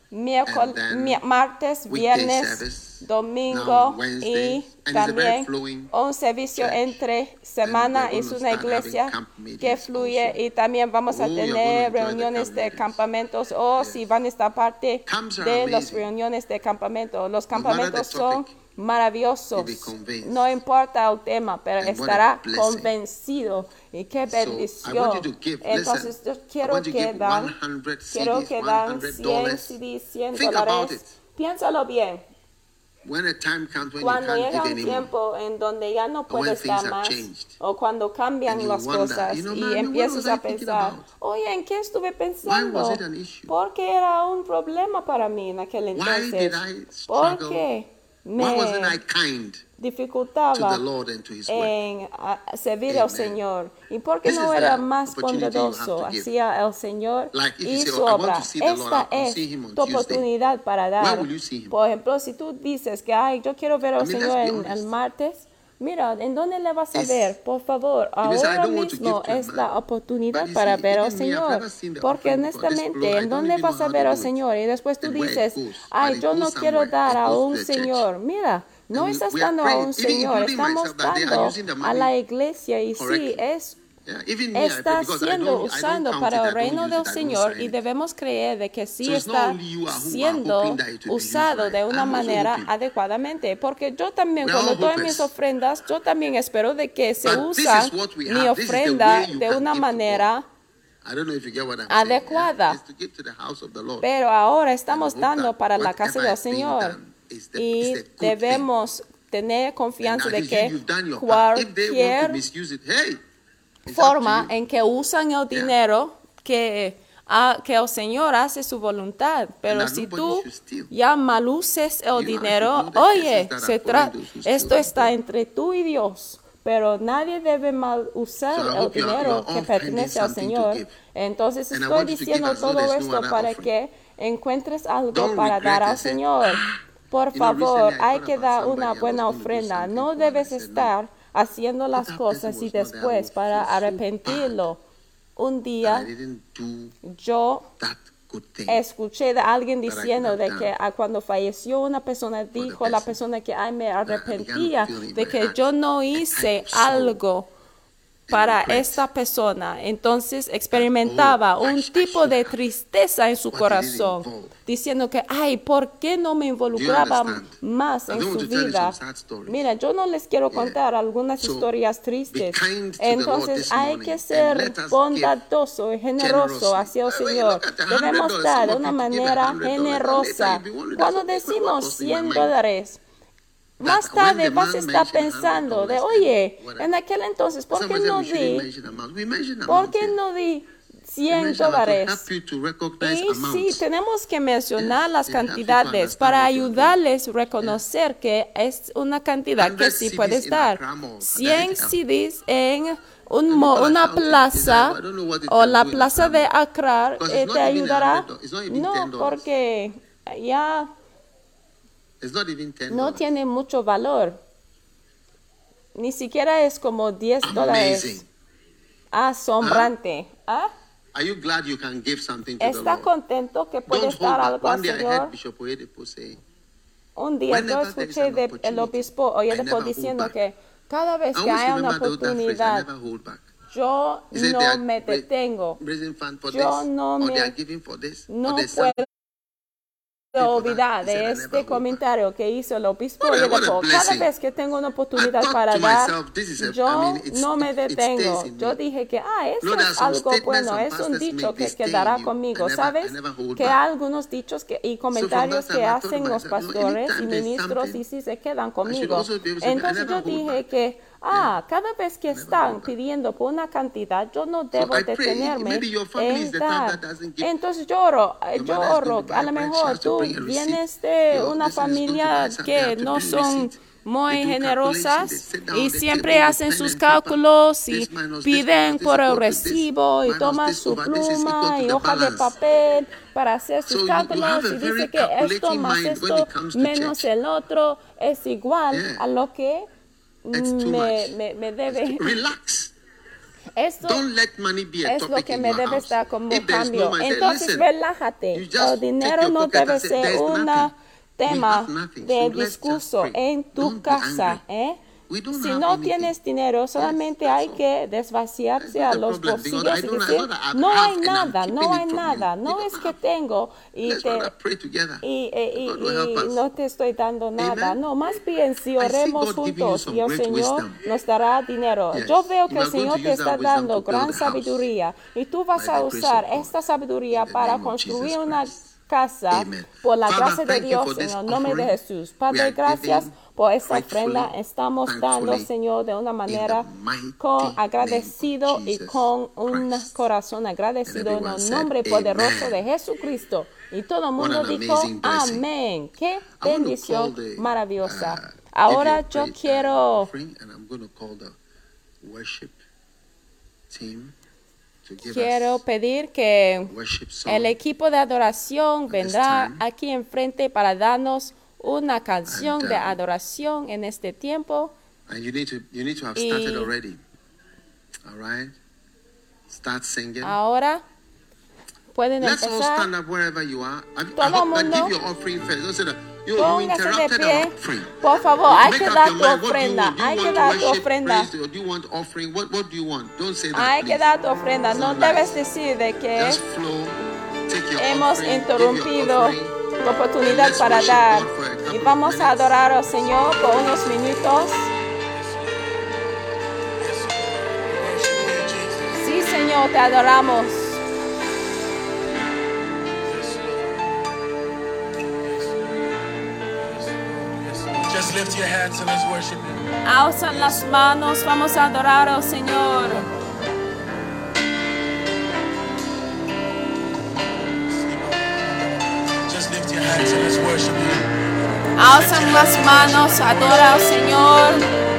miércoles, martes, viernes, domingo y también un servicio entre semana. Es una iglesia que fluye y también vamos a Oh, tener reuniones de campamentos o si van a estar parte de las reuniones de campamento. Los campamentos son maravillosos. No importa el tema, pero estará convencido. Y qué bendición. Entonces yo quiero que dan 100 Quiero que dan 100 100 dollars. CDs, 100 Think about dólares. Piénsalo bien. Cuando llega un tiempo en donde ya no when puedes dar have más, changed, o cuando cambian las cosas y "Man, what empiezas a pensar, oye, ¿en qué estuve pensando? issue? Porque era un problema para mí en aquel entonces. wasn't I me dificultaba en servir Amen. al Señor. ¿Y por qué no era más bondadoso hacia el Señor like y su obra? Esta es tu oportunidad para dar. Por ejemplo, si tú dices que Ay, yo quiero ver al I mean, Señor en el martes, Mira, ¿en dónde le vas a ver? Por favor, ahora mismo es la oportunidad para este ver al Señor. Porque honestamente, ¿en dónde vas a ver al Señor? Y después tú dices, ay, yo no quiero dar a un Señor. Mira, no está estando a un Señor, estamos dando a la iglesia y sí, es está siendo usando para el reino del Señor y debemos creer de que sí está siendo usado de una manera adecuadamente. Porque yo también, cuando doy mis ofrendas, yo también espero de que se usa mi ofrenda de una manera adecuada. Pero ahora estamos dando para la casa del Señor y debemos tener confianza de que cualquier forma en que usan el dinero que, a, que el Señor hace su voluntad. Pero si tú ya maluces el dinero, oye, se esto está entre tú y Dios. Pero nadie debe mal usar el dinero que pertenece al Señor. Entonces estoy diciendo todo esto para que encuentres algo para dar al Señor. Por favor, hay que dar una buena ofrenda. No debes estar haciendo las cosas y después para arrepentirlo. Un día yo escuché de alguien diciendo de que cuando falleció una persona dijo la persona que ay me arrepentía de que yo no hice algo para esta persona. Entonces experimentaba un tipo de tristeza en su corazón, diciendo que, ay, ¿por qué no me involucraba más en su vida? Mira, yo no les quiero contar algunas historias tristes. Entonces hay que ser bondadoso y generoso hacia el Señor. Debemos dar de una manera generosa. Cuando decimos 100 dólares, más tarde vas a estar pensando de, oye, en aquel entonces, ¿por qué no di? ¿Por qué no di 100 dólares? Y sí, tenemos que mencionar las cantidades para ayudarles a reconocer que es una cantidad que sí puedes dar. 100 CDs en... Un mo, una plaza o la plaza de Accra eh, te ayudará. No, porque ya no tiene mucho valor. Ni siquiera es como 10 dólares. Ah, asombrante. ¿Ah? Are you glad you can give something to ¿Está the contento que puedes dar algo al Señor? Un día yo escuché el obispo Oyedepo diciendo que cada vez que haya una oportunidad, yo no me detengo. Yo no me, no puedo obviedad de este comentario que hizo el obispo Cada vez que tengo una oportunidad para dar, yo no me detengo. Yo dije que, ah, eso es algo bueno, es un dicho que quedará conmigo. ¿Sabes? Que algunos dichos que, y comentarios que hacen los pastores y ministros y si se quedan conmigo. Entonces yo dije que ah, cada vez que están pidiendo por una cantidad, yo no debo detenerme en. Entonces lloro, eh, lloro, a lo mejor tú vienes de una familia que no son muy generosas y siempre hacen sus cálculos y piden por el recibo y toman su pluma y hoja de papel para hacer sus cálculos y dice que esto más esto menos el otro es igual a lo que me, me, me debe. Relax. Esto Don't let money be a es topic lo que me debe estar como If cambio. No Entonces, Listen, relájate. El dinero no debe ser un tema de discurso en tu Don't casa. ¿eh? Si no tienes dinero, solamente hay que desvaciarse a los bolsillos y decir, no hay nada, no hay nada, no es que tengo y, te, eh, y, y, no te estoy dando nada. No, más bien si oremos juntos y el Señor nos dará dinero. Yo veo que el Señor te está dando gran sabiduría y tú vas a usar esta sabiduría para construir una casa por la gracia de Dios en el nombre de Jesús. Padre, gracias por esta ofrenda. Estamos dando, Señor, de una manera con agradecido y con un corazón agradecido en el nombre poderoso de Jesucristo. Y todo el mundo dijo, amén. Qué bendición maravillosa. Ahora yo quiero... Ahora pueden Let's all empezar. stand up wherever you are. I, I Todo hope that mundo- give your offering first. Don't say that. You, you Póngase de pie. offering. Por favor, hay que dar tu mind. What do you ofrenda. want? Do you Hay que want dar tu ofrenda. praise, or do you want offering? What, what do you want? Don't say that, Hay que please. dar tu ofrenda. No debes decir de que hemos interrumpido offering. tu oportunidad para dar. Y vamos a minutes. adorar al Señor por unos minutos. Sí, Señor, te adoramos. Just lift your hands and let's worship Him. Alzan las manos, vamos a adorar al Señor. Just lift your hands and let's worship Him. Alzan las manos, adora al Señor.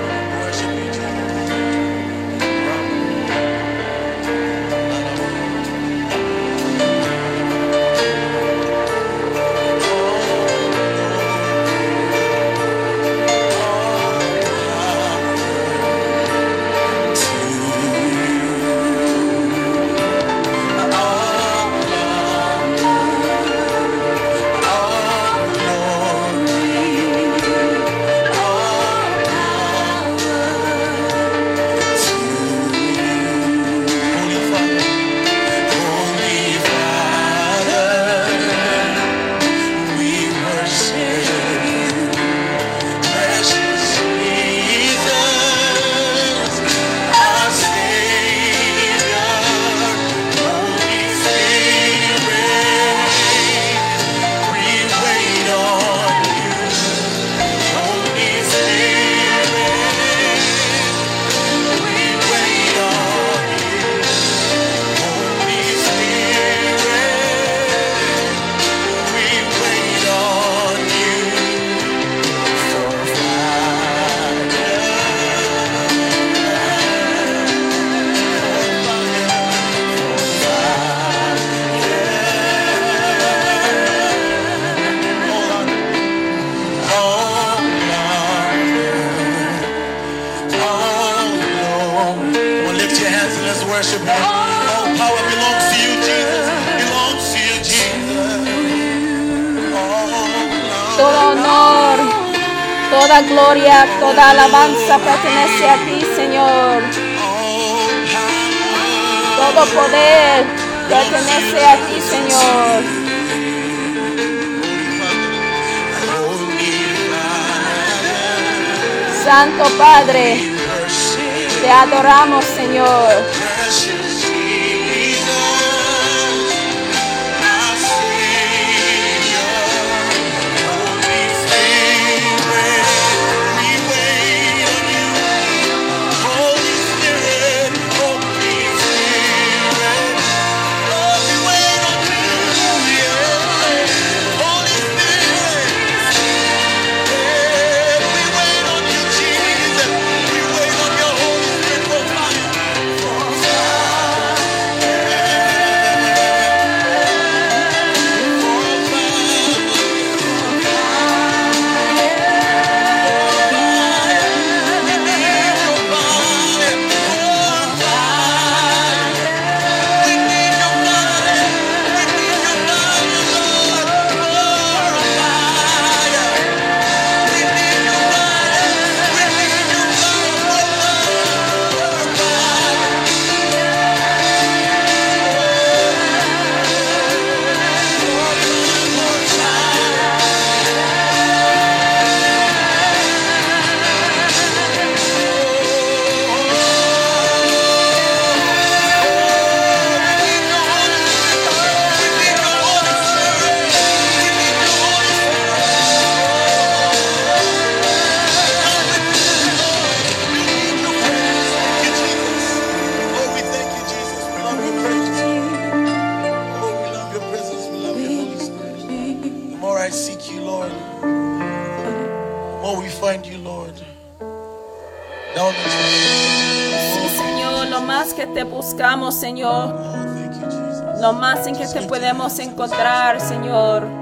Alabanza pertenece a ti, Señor. Todo poder pertenece a ti, Señor. Santo Padre, te adoramos, Señor. Señor. Lo más en que te podemos encontrar, Señor.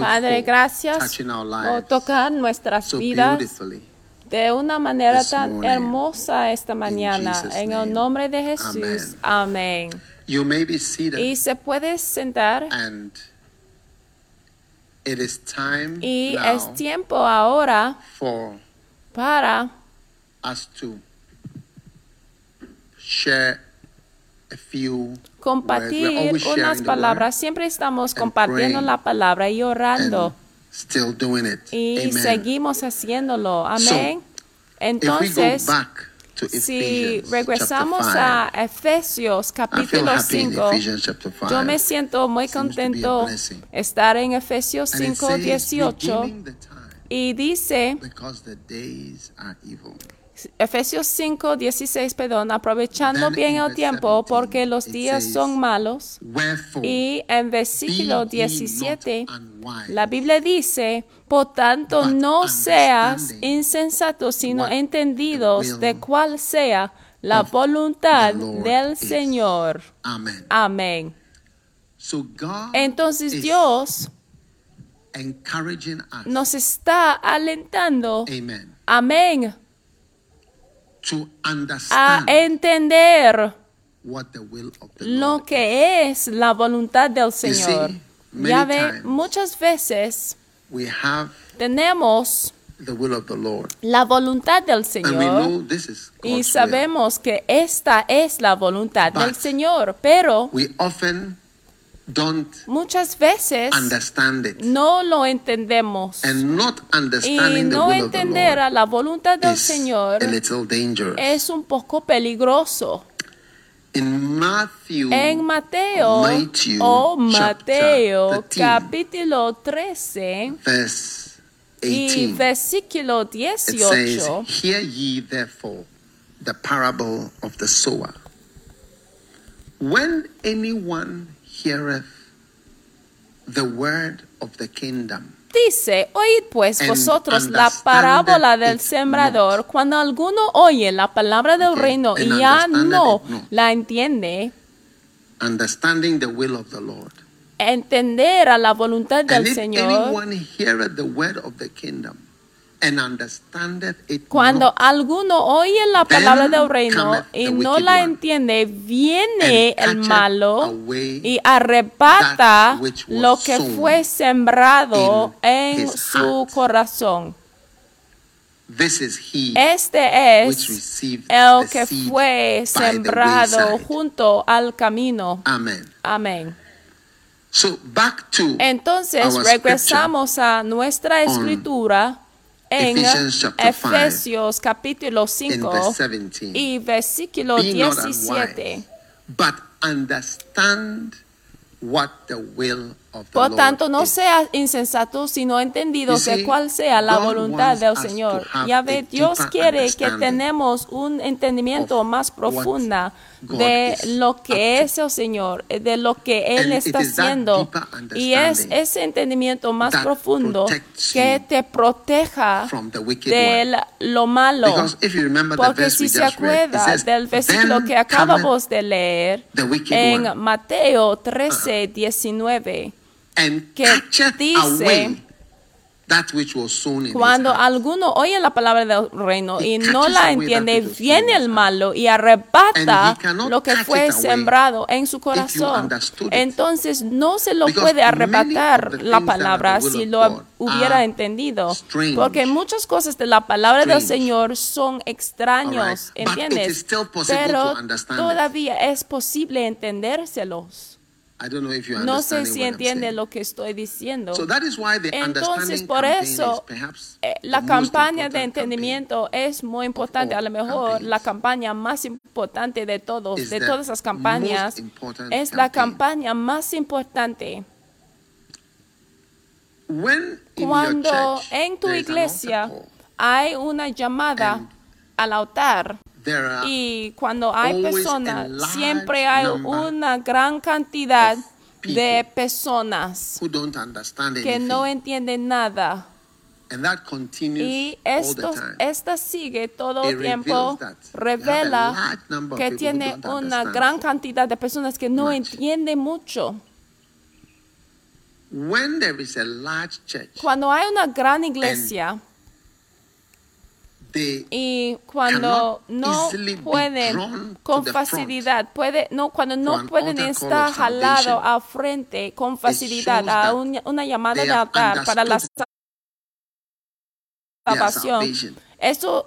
Padre, gracias por tocar nuestras vidas de una manera tan hermosa esta mañana. En el nombre de Jesús. Amén. Y se puede sentar y es tiempo ahora para us to share a few words. We're compartir unas palabras. Siempre estamos compartiendo la palabra y orando. and still doing it. Y seguimos haciéndolo. Amén. Entonces, si regresamos a 5, Efesios capítulo happy in 5, Ephesians chapter 5. yo me siento muy contento estar en Efesios And it 5, says, 18 "Redeeming the time, y dice, Efesios 5, 16, perdón, aprovechando bien el tiempo 17, porque los días son malos. Y en versículo ye not 17, unwise, la Biblia dice, por tanto no seas insensatos, sino entendidos de cuál sea la voluntad del. Señor. Amén. Entonces Dios encouraging us, nos está alentando, amén, a entender lo que es la voluntad del Señor. Ya ve, muchas veces tenemos the will of the Lord. la voluntad del Señor y sabemos que esta es la voluntad del Señor, pero don't muchas veces understand it. no lo entendemos. And not Y no will of the entender Lord a la voluntad del Señor es un poco peligroso. In Matthew, En Mateo, Matthew o Mateo 13, capítulo 13 verse y 18, versículo it says, 18, Hear ye therefore the parable of the sower. When anyone heareth the word of the kingdom, dice, oíd pues vosotros la parábola del sembrador, cuando alguno oye la palabra del Okay, reino y ya no la entiende, understanding the will of the Lord, entender a la voluntad and del if Señor, anyone heareth the word of the kingdom and understandeth it Cuando alguno oye la palabra del reino y the no la entiende, viene and el malo y arrebata lo que sown fue sembrado in en su heart. corazón. this is he Este which es received el que fue sembrado junto al camino. Amen. Amén. So back to Entonces regresamos a nuestra escritura en Ephesians chapter five, Efesios capítulo in 5 verse 17. y versículo Be not 17. unwise, but understand what the will Por tanto, no is. sea insensato, sino entendidos de cuál sea la voluntad del Señor. Ya ve, Dios quiere que tenemos un entendimiento más profunda God de lo que es el Señor, de lo que Él está haciendo. Y es ese entendimiento más profundo que te proteja de lo malo. Porque si se acuerda del versículo "Then que acabamos de leer en one." Mateo 13, 19, and que dice, away that which was sown in cuando alguno oye la palabra del reino y no la entiende, viene el malo y arrebata lo que fue sembrado en su corazón. Entonces no se lo puede arrebatar la palabra si lo hubiera entendido. strange. Porque muchas cosas de la palabra del. Señor son extraños, ¿entiendes? is still possible Pero to understand it. todavía es posible entendérselos. I don't know if you No sé si entiende lo que estoy diciendo. So that is why the Entonces, understanding por eso, eh, the la most campaña de important entendimiento es muy importante. A lo mejor la campaña más importante de todos, de the todas las campañas, most important es la campaña más importante. When in your Cuando church en tu there is an iglesia hay una llamada al altar y cuando hay personas, siempre hay una gran cantidad de personas que no entienden nada. and that continues Y esto, esta sigue todo el tiempo, revela que tiene una gran cantidad de personas que no entienden mucho. when there is a large church, Cuando hay una gran iglesia y cuando no pueden con facilidad, puede, no, cuando no pueden estar salvation, al frente con facilidad a un- una llamada de altar para la salvación, eso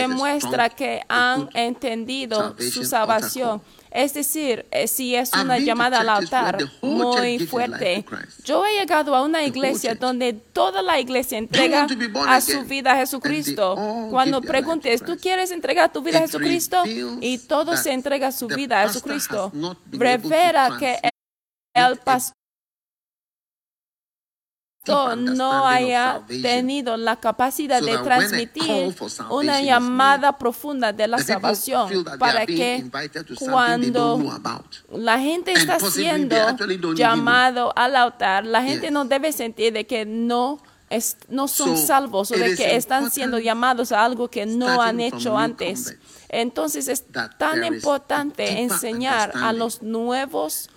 demuestra que han entendido su salvación. Es decir, eh, si es una llamada al altar muy fuerte, yo he llegado a una iglesia donde toda la iglesia entrega a su vida a Jesucristo. Cuando preguntes, ¿tú quieres entregar tu vida a Jesucristo? Y todo se entrega su vida a Jesucristo. Revela que el pastor no haya tenido la capacidad de transmitir una llamada profunda de la salvación para que cuando la gente está siendo llamado al altar, la gente no debe sentir de que no es, no son So, salvos o de que están siendo llamados a algo que no han hecho antes. Entonces es tan importante enseñar a los nuevos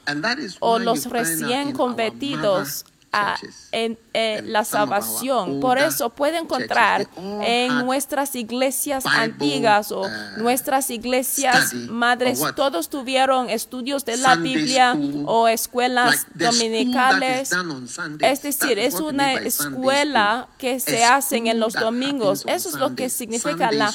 o los recién convertidos a churches en, eh, la salvación. Por eso puede encontrar en nuestras iglesias Bible, antiguas o nuestras iglesias madres, todos tuvieron estudios de la Biblia o escuelas dominicales. Es decir, es una escuela que se A hacen en los domingos. Eso es lo que significa la,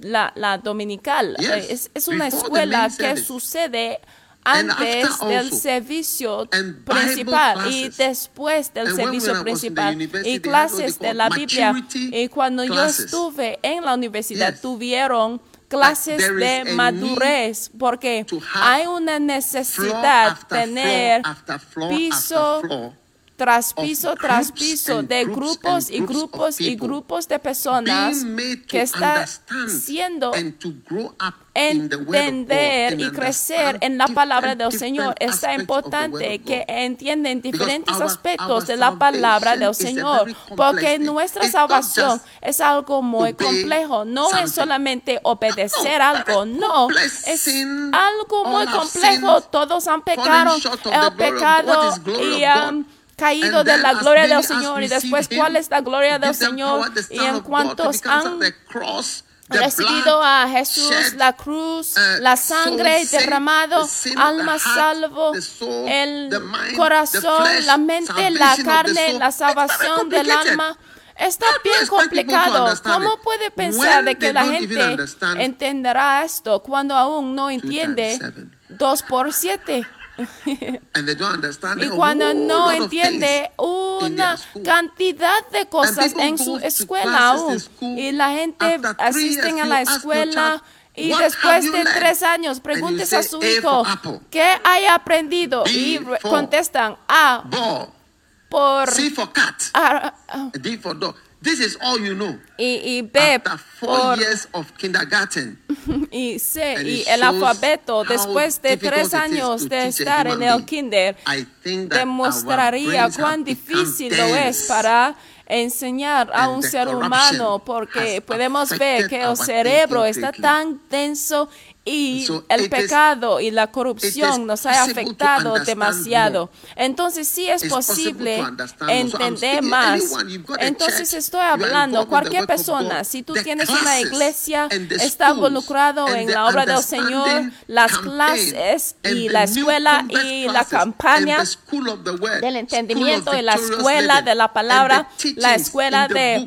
la, la dominical. Eh, Es, es una escuela que sucede antes del servicio principal y después del servicio principal y clases de la Biblia. Y cuando yo estuve en la universidad, tuvieron clases de madurez porque hay una necesidad after tener piso tras piso tras piso de grupos y grupos y grupos de personas que están siendo entender y crecer en la palabra del Señor. Está importante que God. entienden diferentes aspectos de la palabra del Señor, porque nuestra salvación es algo muy complejo. No es solamente obedecer algo, no, es algo muy complejo. Todos han pecado, el pecado y God. Caído de la gloria del Señor y después cuál es la gloria del Señor y en become han recibido a Jesús, la cruz, uh, la sangre derramado, alma salvo, el corazón, la mente, la carne, la salvación del alma. Está bien complicado. ¿Cómo puede pensar de que la gente entenderá esto cuando aún no entiende times seven. 2 por 7? [laughs] And they don't understand Y cuando no entiende una cantidad de cosas en su escuela aún y la gente years, a la escuela y "What después de learned?" tres años preguntes a su "A hijo qué haya aprendido y contestan A Ball, por C for cat, ah, ah, D for dog. This is all you know. y, y B After four por years of kindergarten, [laughs] y C y it el alfabeto después de difficult tres años to de estar en el kinder I think that demostraría cuán difícil lo es para enseñar a un ser humano porque podemos ver que el cerebro está tan denso y So el is- pecado y la corrupción nos ha afectado demasiado. more. Entonces sí es It's posible. So entender más. anyone, Entonces church, estoy hablando, cualquier persona, God, si tú tienes una iglesia, está involucrado en la obra del Señor, las clases y la escuela y la campaña word, del entendimiento y la escuela de la palabra, la escuela de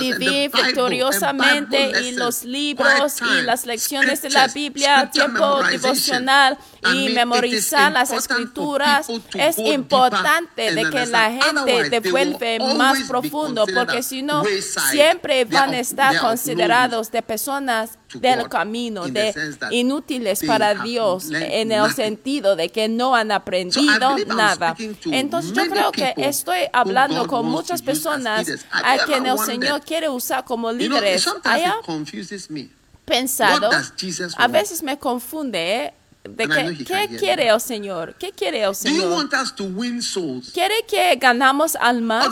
vivir victoriosamente y los libros y las lecciones de la Biblia, tiempo devocional y memorizar las escrituras. Es importante de que la gente devuelve más profundo, porque si no, siempre van a estar considerados de personas del camino, de inútiles para Dios, en el sentido de que no han aprendido nada. Entonces yo creo que estoy hablando con muchas personas a quien el Señor quiere usar como líderes. sometimes ¿Haya it confuses me. pensado? A veces me confunde ¿eh? de que, qué quiere el Señor, qué quiere el Señor. want us to win souls? ¿Quiere que ganamos almas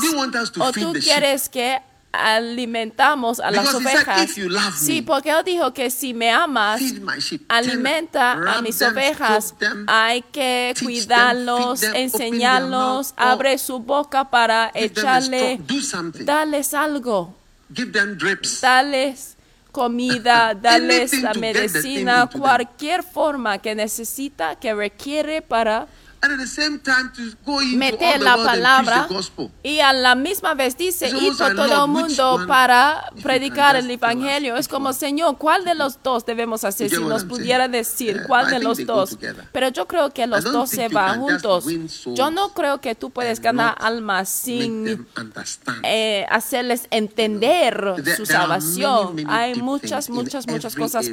o tú quieres que alimentamos a las ovejas. "If you love Sí, porque él dijo que si me amas, alimenta a mis ovejas. Hay que cuidarlos, enseñarlos, abre su boca para echarle, darles algo, darles comida, [laughs] darles la medicina, cualquier forma que necesita, que requiere para And at the same time, to go into all meter la palabra y a la misma vez dice, almost por todo el mundo para predicar el evangelio. Es como? Señor, ¿cuál de los dos debemos hacer? Si nos pudiera decir, ¿cuál de los dos? Pero yo creo que los dos se van juntos. Yo no creo que tú puedes ganar almas sin eh, hacerles entender su salvación. Hay muchas, muchas, muchas cosas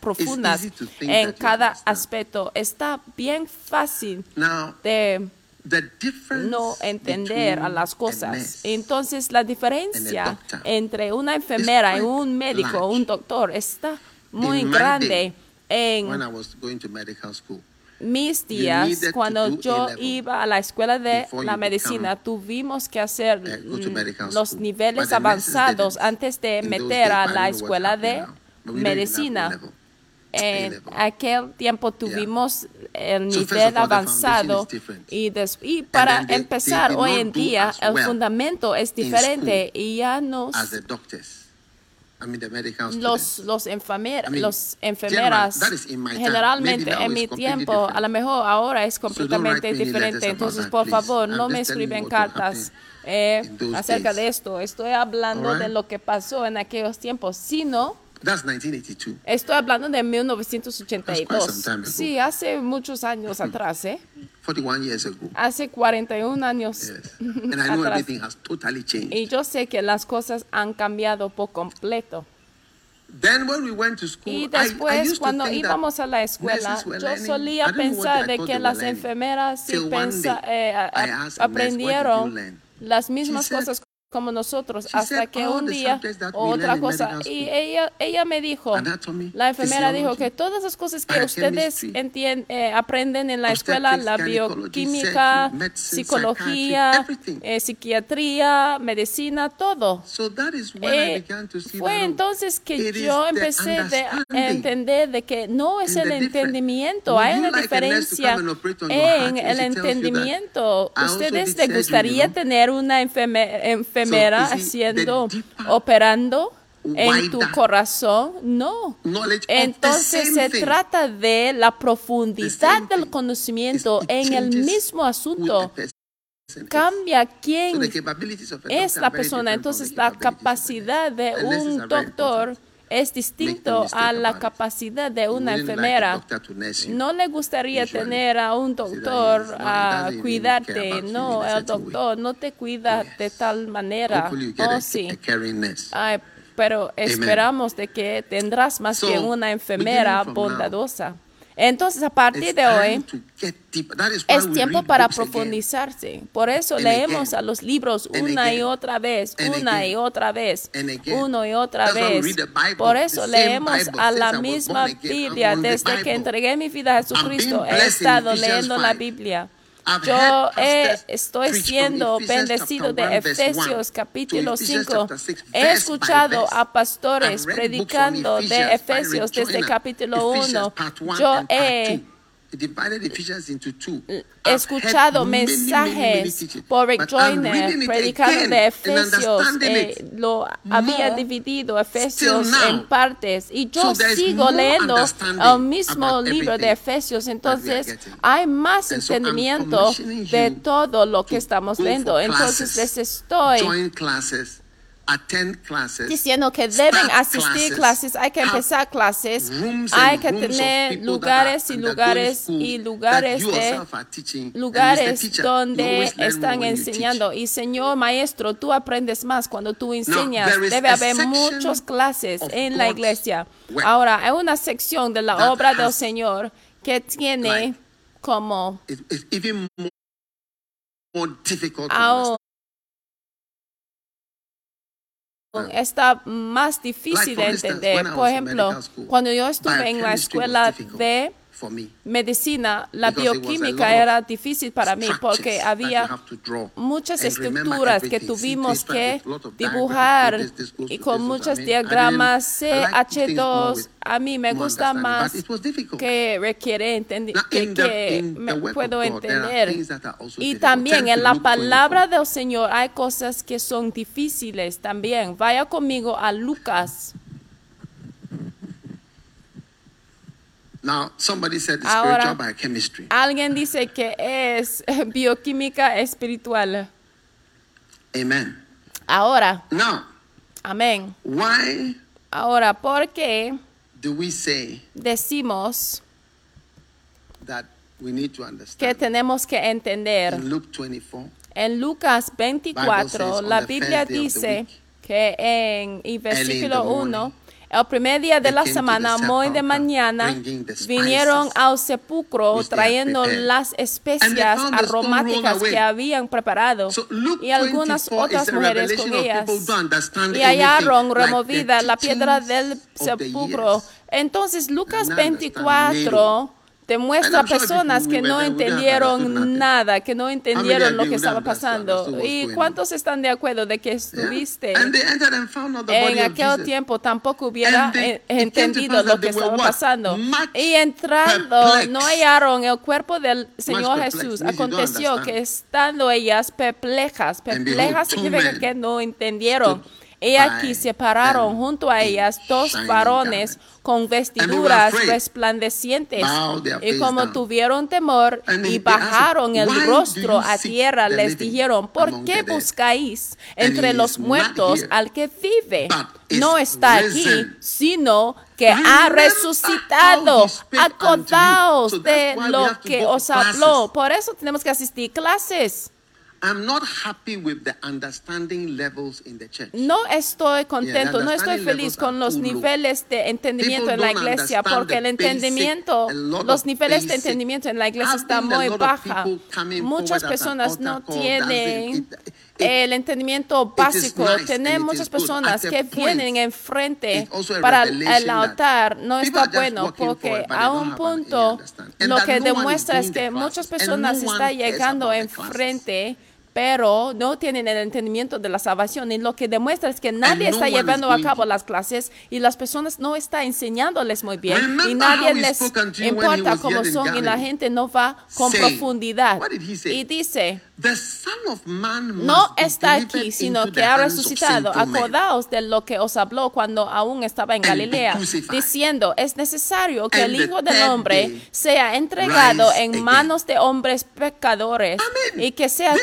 profundas en cada aspecto. Está bien fácil de the difference no entender a las cosas. Entonces la diferencia entre una enfermera y un médico, un doctor, está muy grande. En I was going to medical school, mis días, cuando do yo iba a la escuela de la medicina, tuvimos que hacer mm, los niveles avanzados antes de meter a la escuela de medicina. En A-level. aquel tiempo tuvimos el nivel avanzado y, para empezar hoy en día as el fundamento es diferente y ya nos as the doctors. I mean, the medical los los enfermer- los enfermeras generalmente en mi tiempo a lo mejor ahora es completamente diferente. entonces por favor no me escriben cartas eh, acerca de esto. Estoy hablando de lo que pasó en aquellos tiempos. Sino That's 1982. Estoy hablando de That's quite some 1982. time ago. Sí, hace muchos años atrás, ¿eh? 41 years ago. Hace 41 años Yes. And I know atrás. everything has totally changed. Y yo sé que las cosas han cambiado por completo. Then when we went to school, Y I- I después, used to cuando think that íbamos a la escuela, yo solía pensar de que las enfermeras sí pensa- eh, a- I a- asked a nurse, "What did you aprendieron learn?" las mismas cosas como nosotros hasta que un día o otra cosa. y ella ella me dijo la enfermera dijo que todas las cosas que ustedes eh, aprenden en la escuela la bioquímica psicología eh, psiquiatría medicina todo. Eh, began to see fue oh, entonces que yo empecé de understanding entender de que no es el entendimiento, hay una a diferencia en el entendimiento. ¿Ustedes les gustaría tener una enferme- enfermera haciendo, operando en tu corazón? No. Entonces se trata de la profundidad del conocimiento en el mismo asunto. Cambia quién es la persona. Entonces la capacidad de un doctor. Es distinto a la capacidad de una enfermera. No le gustaría tener a un doctor a cuidarte. No, el doctor no te cuida de tal manera. Oh, sí. Ay, pero esperamos de que tendrás más que una enfermera bondadosa. Entonces, a partir de hoy, es tiempo para profundizarse. Por eso leemos a los libros una y otra vez, una y otra vez, uno y otra vez. Por eso leemos a la misma Biblia. Desde que entregué mi vida a Jesucristo, he estado leyendo la 5. Biblia. Yo he- pastors estoy siendo bendecido de 1 verse 1 Efesios capítulo Ephesians 5. chapter 6 He escuchado a pastores predicando de Efesios desde capítulo Ephesians 1. part one Yo he I've escuchado mensajes por Rick Joyner predicando de Efesios. eh, lo había dividido Efesios en partes y yo So sigo leyendo el mismo libro de Efesios. Entonces hay más And entendimiento de todo lo que estamos leyendo. Entonces les estoy Diciendo que deben asistir clases, hay que empezar clases, hay que tener lugares y lugares y lugares de lugares donde están enseñando. Y Señor Maestro, tú aprendes más cuando tú enseñas. Debe haber muchas clases en la iglesia. Ahora, hay una sección de la obra del Señor que tiene como It- está más difícil de entender. Por ejemplo, cuando yo estuve en la escuela de. Medicina, la bioquímica era difícil para mí porque había muchas estructuras que tuvimos que dibujar y con muchos diagramas didn't- I like things more CH2. with A mí me gusta más but it was difficult. que requiere Now, que, que me puedo entender. Y también en la palabra del Señor hay cosas que son difíciles también. Vaya conmigo a Lucas. Now, somebody said Ahora- spiritual biochemistry. Alguien dice que es [laughs] bioquímica espiritual. Amen. Ahora, Now, amén. why Ahora, ¿por qué do we say decimos that we need to que understand? tenemos que entender? In Luke 24, En Lucas 24, says, on la the Biblia dice que en y versículo the 1, morning, el primer día de la semana, muy de mañana, vinieron al sepulcro trayendo las especias aromáticas que habían preparado. Y algunas 24 otras mujeres con ellas. Y hallaron removida la piedra del sepulcro. Entonces Lucas They don't understand 24 I'm sure personas que no entendieron nada, que no entendieron lo que estaba pasando. ¿Y cuántos están de acuerdo de que Yeah. estuviste en aquel tiempo tampoco hubiera eh, entendido lo que estaba pasando. Y entrando, no hallaron el cuerpo del Señor Jesús. Aconteció que estando ellas perplejas, perplejas significa [laughs] que no entendieron. Y aquí se pararon junto a ellas dos varones con vestiduras resplandecientes. Y como tuvieron temor y bajaron el "Why do rostro a tierra, les dijeron, ¿por qué buscáis entre he los muertos al que vive? No está aquí, sino que ha resucitado. he. Acordaos de lo que os habló. Por eso tenemos que asistir clases. I'm not happy with the understanding levels in the church. No estoy contento, no estoy feliz con los niveles de entendimiento People en la iglesia, porque el entendimiento, los niveles de entendimiento en la iglesia están muy baja. Muchas personas no tienen el entendimiento básico. it muchas personas que point, vienen enfrente para el altar. No está bueno porque a un punto lo que demuestra es que muchas personas están llegando enfrente pero no tienen el entendimiento de la salvación. Y lo que demuestra es que nadie está llevando a cabo las clases y las personas no están enseñándoles muy bien. Remember y nadie les importa cómo son y la gente no va con saying, profundidad. say? y dice The Son of Man must no está aquí, sino que ha resucitado. Acordaos de lo que os habló cuando aún estaba en Galilea, diciendo, es necesario que And el Hijo del Hombre sea entregado en manos de hombres pecadores y que sea a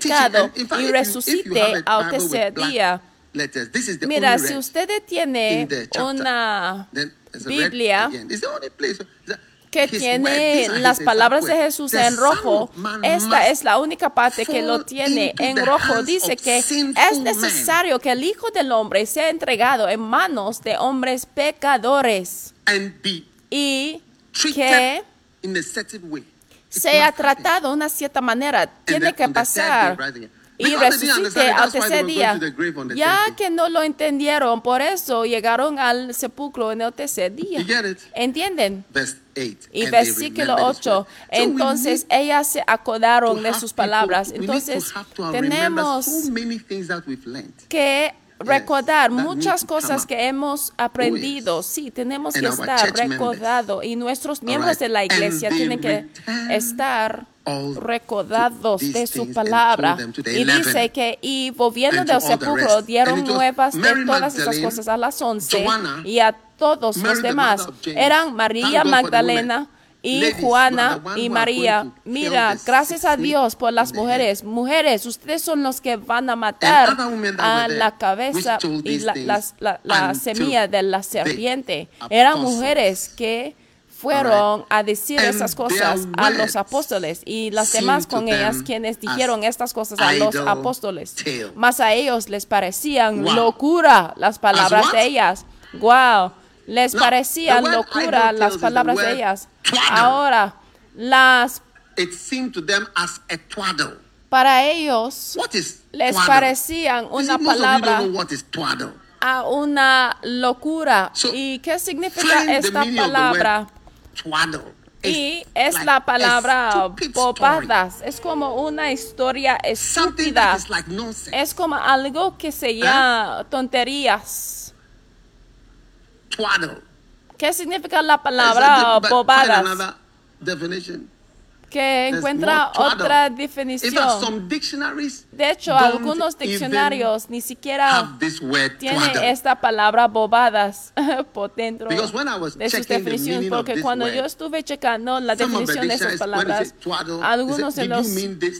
crucificado y if you- if you resucite have a al Bible with tercer black día. Mira, si usted tiene una Biblia que tiene las palabras de Jesús en rojo, esta es la única parte que lo tiene en rojo. Dice que es necesario que el Hijo del Hombre sea entregado en manos de hombres pecadores y que sea tratado de una cierta manera. Tiene que pasar y resucite al tercer día. Ya que no lo entendieron, por eso llegaron al sepulcro en el tercer día. ¿Entienden? Verse 8. Y versículo remembered his 8, word. So we entonces ellas se acordaron de sus palabras. Entonces tenemos que recordar muchas cosas que hemos aprendido. Sí, tenemos que estar recordados y nuestros miembros de la iglesia tienen que estar recordados de su palabra. Y dice que y volviendo del sepulcro dieron nuevas de todas esas cosas a las once y a todos los demás. Eran María Magdalena. Y Ladies, Juana y María. Mira, gracias a Dios por las mujeres. Mujeres, ustedes son los que van a matar a la cabeza y la, la- la until semilla de la serpiente. Eran mujeres que fueron a decir esas cosas a los apóstoles y las demás con ellas quienes dijeron estas cosas a los apóstoles. Mas a ellos les parecían locura las palabras de ellas. Wow, les word locura las palabras de ellas. Ahora, las It seemed to them as a twaddle. para ellos What is les twaddle? parecían una palabra a una locura. ¿Y qué significa esta palabra? Y It's es like la palabra bobadas. Es como una historia estúpida. is like nonsense. Es como algo que se llama tonterías. Twaddle. ¿Qué significa la palabra bobadas? definition. Que encuentra otra definición. De hecho, algunos diccionarios ni siquiera tienen esta palabra bobadas [laughs] por dentro de sus definiciones. Porque cuando yo estuve checando la definición de esas palabras, algunos de "Did los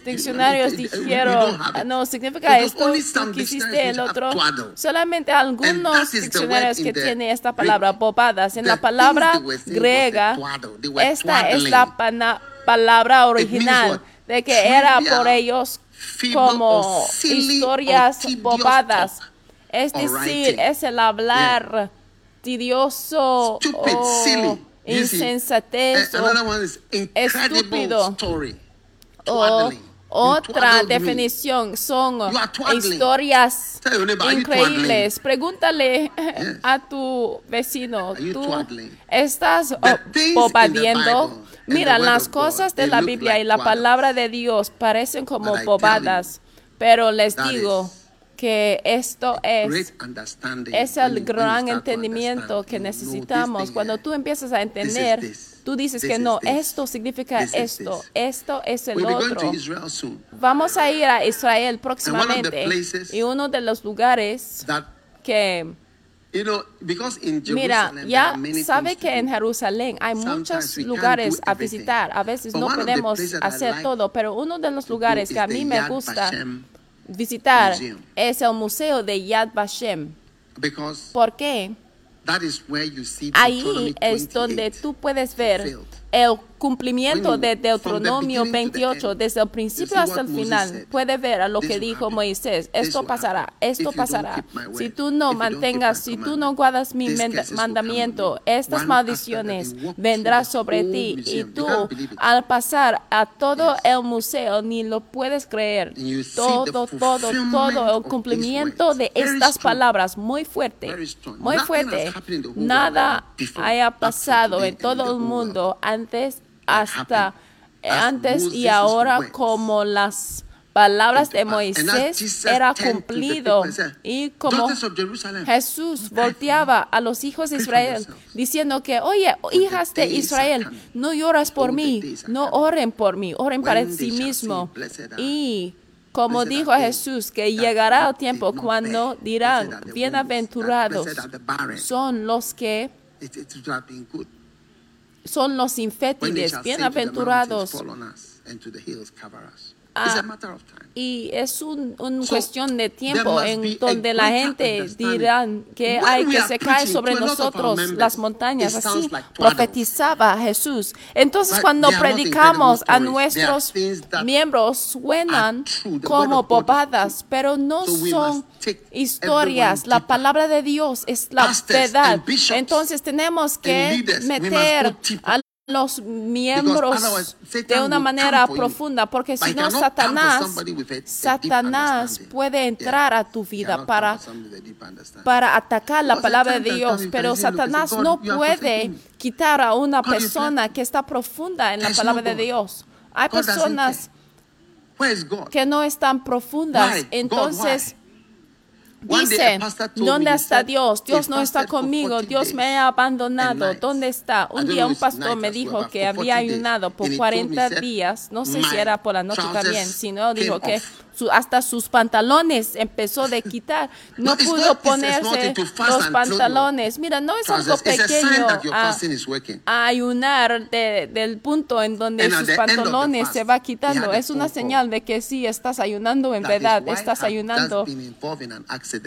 diccionarios dijeron, have it." no, significa esto, tú quisiste el otro. Solamente algunos diccionarios que tienen esta palabra bobadas. En la palabra griega, esta es la pana- palabra original de que era por ellos como historias bobadas. Es decir, es el hablar tidioso Stupid, o insensatez eh, estúpido. o otra definición son historias increíbles. Pregúntale a tu vecino, ¿tú estás and Mira, las cosas de la Biblia y la palabra de Dios parecen como bobadas, pero les digo que esto es es el gran entendimiento que necesitamos. thing, Cuando eh, tú empiezas a entender, tú dices this que no, esto significa this esto, esto es el We'll otro. Vamos a ir a Israel próximamente y uno de los lugares That que, you know, because in mira, ya are many sabe que en. Jerusalén hay muchos lugares a visitar. A veces But no podemos hacer like todo, pero uno de los lugares is que a the mí me gusta visitar Museum. es el museo de Yad Vashem. Because ¿Por qué? That is where you see Ahí es donde 28 tú puedes ver el cumplimiento de Deuteronomio beginning to the 28, end, desde el principio hasta el final. Puede ver a lo que dijo. Moisés. Esto pasará, esto pasará. Si tú no mantengas, si tú no guardas mi mandamiento, estas One maldiciones vendrán sobre ti y tú al pasar a todo el museo ni lo puedes creer. Todo, todo, todo el cumplimiento de estas palabras muy fuerte, muy fuerte. Nada haya pasado en todo el mundo antes hasta. As antes y ahora como las palabras de as Moisés era cumplido. y como "Daughters of Jerusalem, Jesús volteaba a los hijos de Israel diciendo que, oye, hijas de Israel, no lloras por Oh, mí, no oren por mí, oren para sí mismo. say, "Blessed are- Y como dijo Jesús, que llegará el tiempo cuando dirán, bienaventurados son los que It, it would have been good son los infértiles, bienaventurados. Ah, it's a matter of time. Y es un, una So, cuestión de tiempo en donde la gente dirán que When hay que se cae sobre nosotros members, las montañas. Así profetizaba Jesús. Entonces But cuando predicamos a nuestros miembros suenan como bobadas, pero no son historias. La palabra de Dios es la verdad. Entonces tenemos que meter a los miembros de una manera profunda, porque si no, Satanás, Satanás puede entrar a tu vida para, para atacar la palabra de Dios, pero and says, "Look, Satanás no puede quitar a una persona que está profunda en la palabra de. Dios. Hay personas que no están profundas, entonces why? One day a Dice, ¿dónde está Dios? Dios "He no está conmigo, 40 Dios me ha and abandonado. ¿Dónde está? Un día un pastor me dijo que había 40 days. ayunado por And he told me, he 40 said, días, no sé si "My era por la noche también, sino dijo que off." Su- hasta sus pantalones empezó de [laughs] quitar. No pudo not- it's- it's ponerse los pantalones. Mira, no es algo pequeño a, a ayunar de- del punto en donde And sus pantalones fast, se va quitando. Es una señal de que sí estás ayunando en verdad, estás ayunando.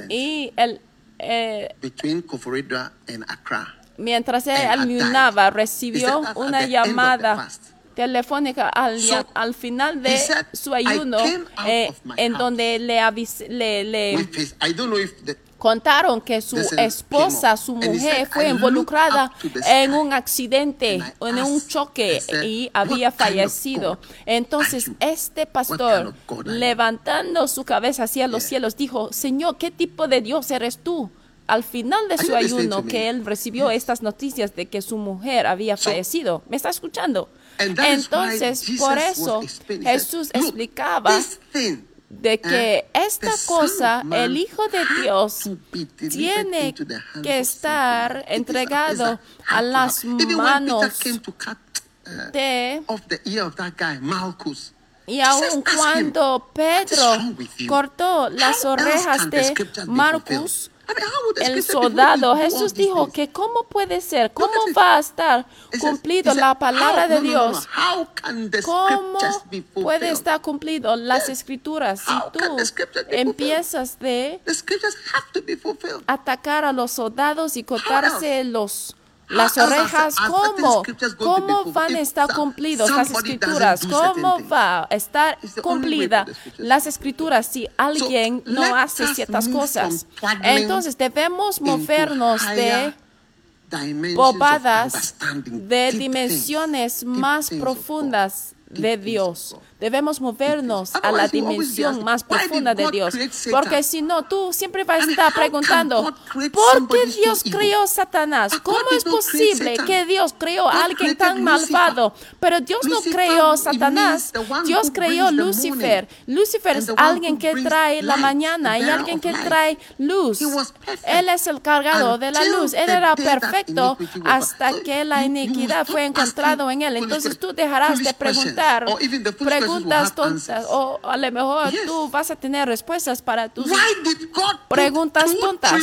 Y el, eh, between Koforidua and Accra. mientras él ayunaba, recibió una llamada telefónica al, al final de su ayuno, eh, en donde le, le, le contaron que su esposa, su mujer, fue involucrada en un accidente, en un choque y había fallecido. Entonces este pastor, levantando su cabeza hacia los cielos, dijo, Señor, ¿qué tipo de Dios eres tú? Al final de su ayuno, que él recibió estas noticias de que su mujer había fallecido. ¿Me está escuchando? Entonces, por eso Jesús explicaba de que esta cosa, el Hijo de Dios, tiene que estar entregado a las manos de... Y aun cuando Pedro cortó las orejas de Marcus, el soldado, Jesús dijo que cómo puede ser, cómo va a estar cumplido la palabra de Dios. ¿Cómo puede estar cumplido las escrituras si tú empiezas de atacar a los soldados y cortarse los las orejas, ¿cómo? ¿Cómo van a estar cumplidas las escrituras? ¿Cómo va a estar cumplida las escrituras si alguien no hace ciertas cosas? Entonces debemos movernos de bobadas de dimensiones más profundas de Dios. Debemos movernos a la dimensión más profunda de Dios, porque si no, tú siempre vas a estar preguntando, ¿por qué Dios creó Satanás? ¿Cómo es posible que Dios creó a alguien tan malvado? Pero Dios no creó Satanás, Dios creó Lucifer. Lucifer es alguien que trae la mañana y alguien que trae luz. Él es el cargado de la luz. Él era perfecto hasta que la iniquidad fue encontrada en él. Entonces tú dejarás de preguntar, preguntar preguntas tontas o a lo mejor yes. tú vas a tener respuestas para tus preguntas tontas.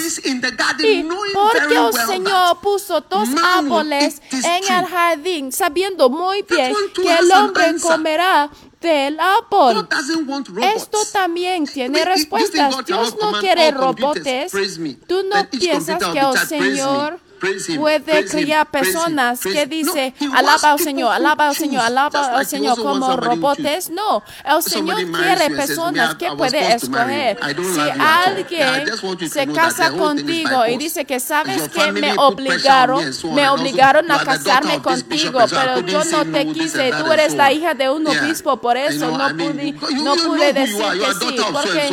¿Y por qué el Señor puso dos árboles en el jardín sabiendo muy bien que el hombre comerá del árbol. Esto también tiene respuestas. Dios no quiere robots. Tú no piensas que el Señor puede criar personas que dice alaba al Señor, alaba al Señor, alaba al Señor como robotes. No, el Señor quiere personas que puede escoger. Si alguien se casa contigo y dice que sabes que me obligaron, me obligaron a casarme contigo, pero yo no te quise, tú eres la hija de un obispo, por eso no pude, no pude decir que sí, porque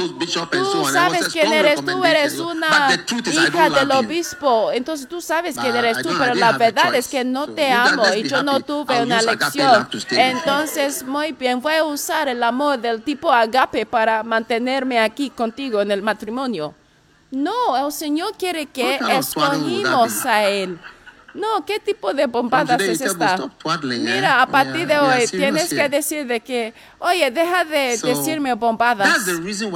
tú sabes quién eres, tú eres una hija del obispo, entonces tú sabes sabes quién eres tú, pero la verdad es que no te amo y yo no tuve una elección. Entonces, muy bien, voy a usar el amor del tipo agape para mantenerme aquí contigo en el matrimonio. No, el Señor quiere que escogimos a Él. No, ¿qué tipo de bombadas es esta? Mira, a partir de hoy tienes que decir de que, oye, deja de decirme bombadas.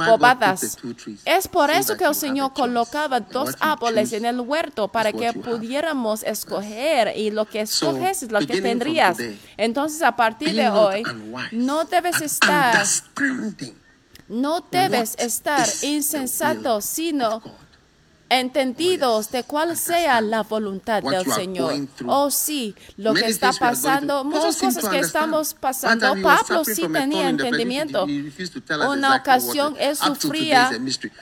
Bombadas. Es por eso que el Señor colocaba dos árboles en el huerto para que pudiéramos escoger y lo que escoges es lo que tendrías. Entonces, a partir de hoy, no debes estar, no debes estar insensato, sino entendidos de cuál sea la voluntad del Señor. Oh sí, lo que está pasando, muchas cosas que estamos pasando, Pablo sí tenía entendimiento. Una ocasión él sufría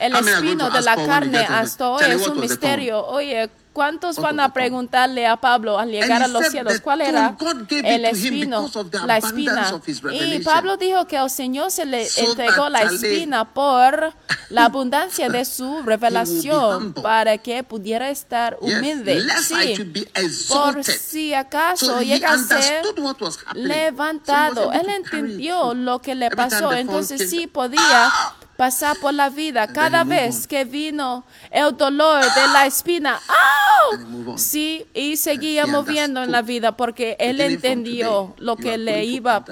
el espino de la carne hasta hoy, es un misterio. Oye, ¿Cuántos van a preguntarle a Pablo al llegar a los cielos cuál era el espino, la espina? Y Pablo dijo que el Señor se le entregó la espina por la [laughs] abundancia de su revelación para que pudiera estar humilde. Sí, por si acaso llega a ser levantado. Él entendió lo que le pasó, entonces sí podía pasar por la vida cada vez que vino el dolor de la espina. ¡Oh! Sí, y seguía moviendo en la vida porque él entendió lo que le iba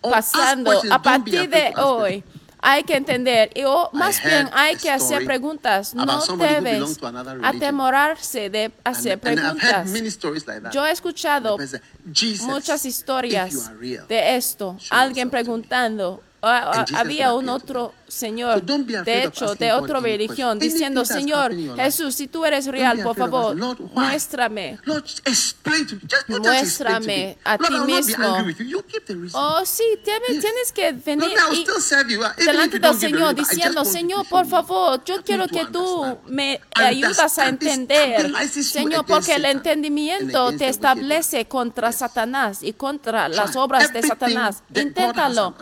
pasando. a partir de hoy hay que entender, o más bien hay que hacer preguntas. No debes atemorarse de hacer preguntas. Yo he escuchado muchas historias de esto. Alguien preguntando, ah, ah, había un otro Señor, de hecho, de otra religión, diciendo, Señor, Jesús, si tú eres real, por favor, muéstrame. Muéstrame a ti mismo. Oh, sí, tienes que venir y delante del Señor diciendo, Señor, por favor, yo quiero que tú me ayudas a entender, Señor, porque el entendimiento te establece contra Satanás y contra las obras de Satanás. Inténtalo.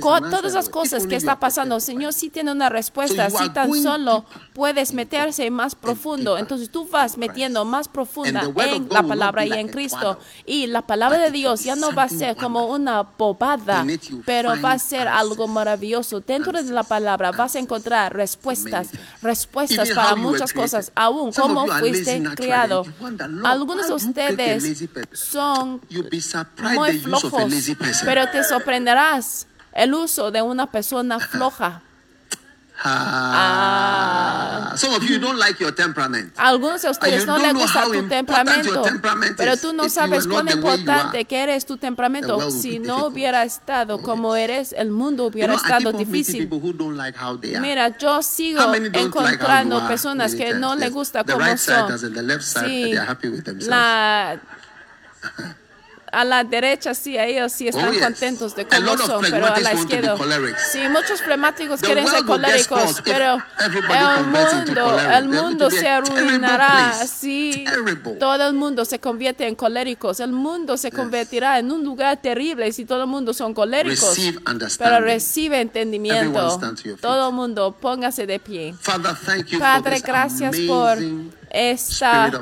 Con todas las cosas que está pasando, Señor sí tiene una respuesta. Si tan solo puedes meterse más profundo, entonces tú vas metiendo más profunda en la palabra y en Cristo. Y la palabra de Dios ya no va a ser como una bobada, pero va a ser algo maravilloso. Dentro de la palabra vas a encontrar respuestas, respuestas para muchas cosas, aún cómo fuiste criado. Algunos de ustedes son muy flojos, pero te sorprenderás el uso de una persona floja. Ah. Some of you don't like your temperament. Algunos de ustedes no les gusta tu temperamento, pero tú no sabes cuán importante que eres tu temperamento. Si no hubiera estado como eres, el mundo hubiera estado difícil. Mira, yo sigo encontrando personas que no les gusta cómo son. Sí, la [laughs] a la derecha sí, ellos sí están oh, yes. contentos de cómo son, pero a la izquierda. Sí, muchos pragmáticos the quieren ser coléricos, pero el mundo, el mundo se arruinará si todo el mundo se convierte en coléricos. El mundo se yes. convertirá en un lugar terrible si todo el mundo son coléricos. Pero recibe entendimiento. Todo el mundo, póngase de pie. Father, thank you Padre, for this gracias por esta,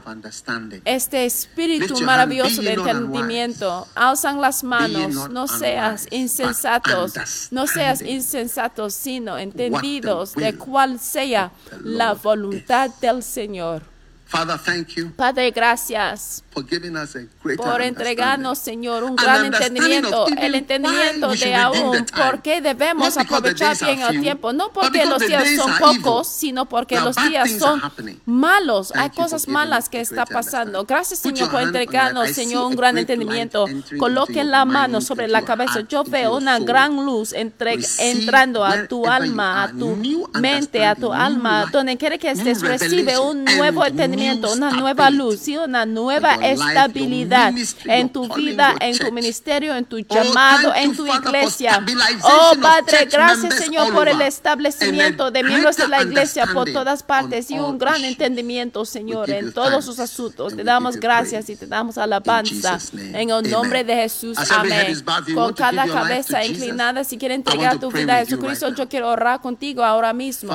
este espíritu maravilloso de entendimiento. Alzan las manos, no seas insensatos, no seas insensatos, sino entendidos de cuál sea la voluntad del Señor. Father, thank you Padre, gracias for giving us a por entregarnos, Señor, un gran entendimiento, el entendimiento de aún por qué debemos aprovechar bien el tiempo, no porque los días son pocos, sino porque los días son malos, hay cosas malas que está pasando. Gracias, Señor, por entregarnos, Señor, un gran entendimiento. Coloque la mano sobre la cabeza. Yo veo una gran luz entre, entrando a tu alma, a tu mente, a tu alma, donde quiere que estés, recibe un nuevo entendimiento una nueva luz y una nueva estabilidad en tu vida, en tu ministerio, en tu llamado, en tu iglesia. Oh Padre, gracias Señor por el establecimiento de miembros de la iglesia por todas partes y un gran entendimiento, Señor, en todos sus asuntos. Te damos gracias y te damos alabanza en el nombre de Jesús. Amén. Con cada cabeza inclinada, si quieres entregar tu vida a Jesucristo, yo quiero orar contigo ahora mismo.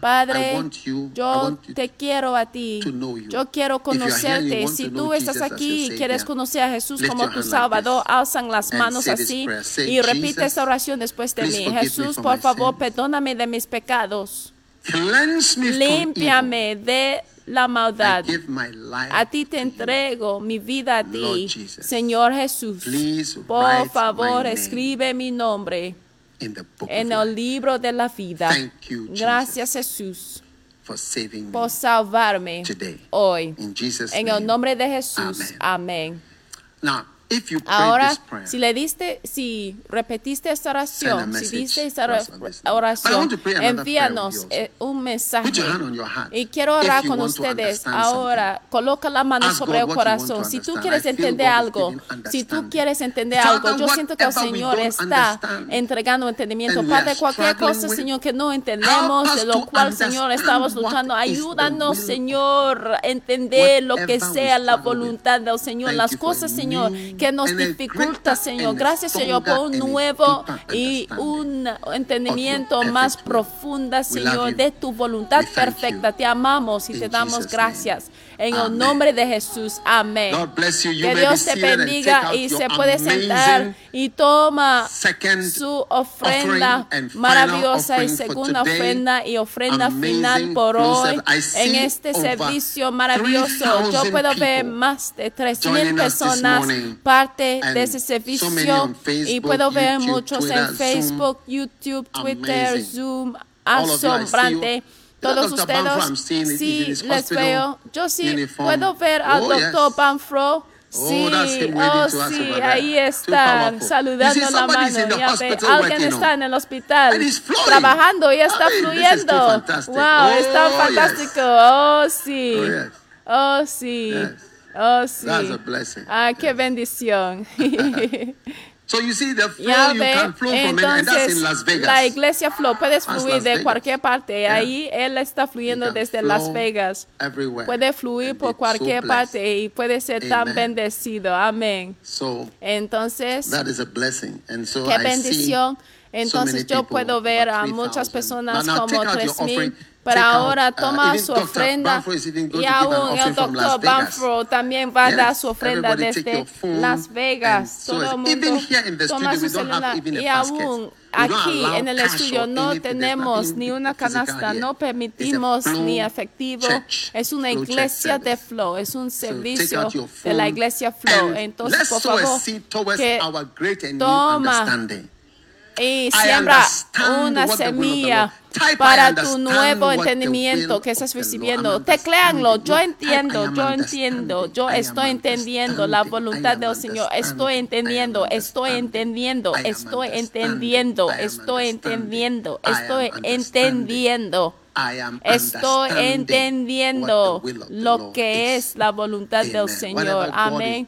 Padre, yo te quiero a ti yo quiero conocerte. Si tú estás aquí y quieres conocer a Jesús como tu Salvador, alzan las manos así y repite esta oración después de mí. Jesús, por favor, perdóname de mis pecados. Límpiame de la maldad. A ti te entrego mi vida a ti, Señor Jesús. Por favor, escribe mi nombre en el libro de la vida. Gracias, Jesús. por salvar-me hoje. Em nome de Jesus. Amém. Ahora, si le diste, si repetiste esta oración, si diste esta oración, envíanos eh, un mensaje. Y quiero orar con ustedes. ahora. Coloca la mano sobre el corazón. Si tú quieres entender algo, si tú quieres entender algo, yo siento que el Señor está entregando entendimiento. Padre, cualquier cosa, Señor, que no entendemos, de lo cual, Señor, estamos luchando, ayúdanos, Señor, entender lo que sea la voluntad del Señor, las cosas, Señor que nos dificulta, Señor. Gracias, Señor, por un nuevo y un entendimiento más profunda, Señor, de tu voluntad perfecta. Te amamos y te damos gracias. En Amén. el nombre de Jesús. Amén. You. You que Dios te bendiga y se puede sentar y toma su ofrenda maravillosa y segunda ofrenda y ofrenda final por hoy en este servicio maravilloso. Yo puedo ver más de 3.000 personas parte de ese servicio y puedo ver muchos en Facebook, YouTube, Twitter, Zoom. Asombrante todos ustedes. Sí, les veo. Yo sí puedo ver al doctor Banfro. Sí, oh, sí, oh, ahí está, saludando la mano. Ya ve, alguien está en el hospital trabajando y está fluyendo. Wow, está fantástico. Oh, sí. Oh, sí. Oh, sí. Oh, ah, qué bendición. [laughs] So you see, the flow, ya you ve, can flow entonces from and that's in Las Vegas. la iglesia flow, puedes that's fluir de cualquier parte. Yeah. Ahí él está fluyendo desde Las Vegas. Everywhere. Puede fluir por cualquier so parte y puede ser Amen. tan bendecido. Amén. So, entonces, that is a blessing. And so qué I bendición. See entonces yo puedo ver a muchas 3,000. personas como take out your 3,000, offering, pero ahora uh, toma su ofrenda y aún el doctor. Banfro también va a dar su ofrenda desde Las Vegas. Todo el mundo even here in the toma su celular y aún aquí en el estudio no tenemos ni una canasta, no permitimos ni efectivo. Es una iglesia de flow, es un servicio de la iglesia flow. Entonces, por favor, que toma. Y siembra una semilla para tu nuevo entendimiento que estás recibiendo. Understanding. yo entiendo, yo entiendo, yo estoy entendiendo la voluntad del Señor. Estoy entendiendo, estoy entendiendo, estoy entendiendo, estoy entendiendo, estoy entendiendo. Estoy entendiendo lo que es la voluntad del. Señor. Amén.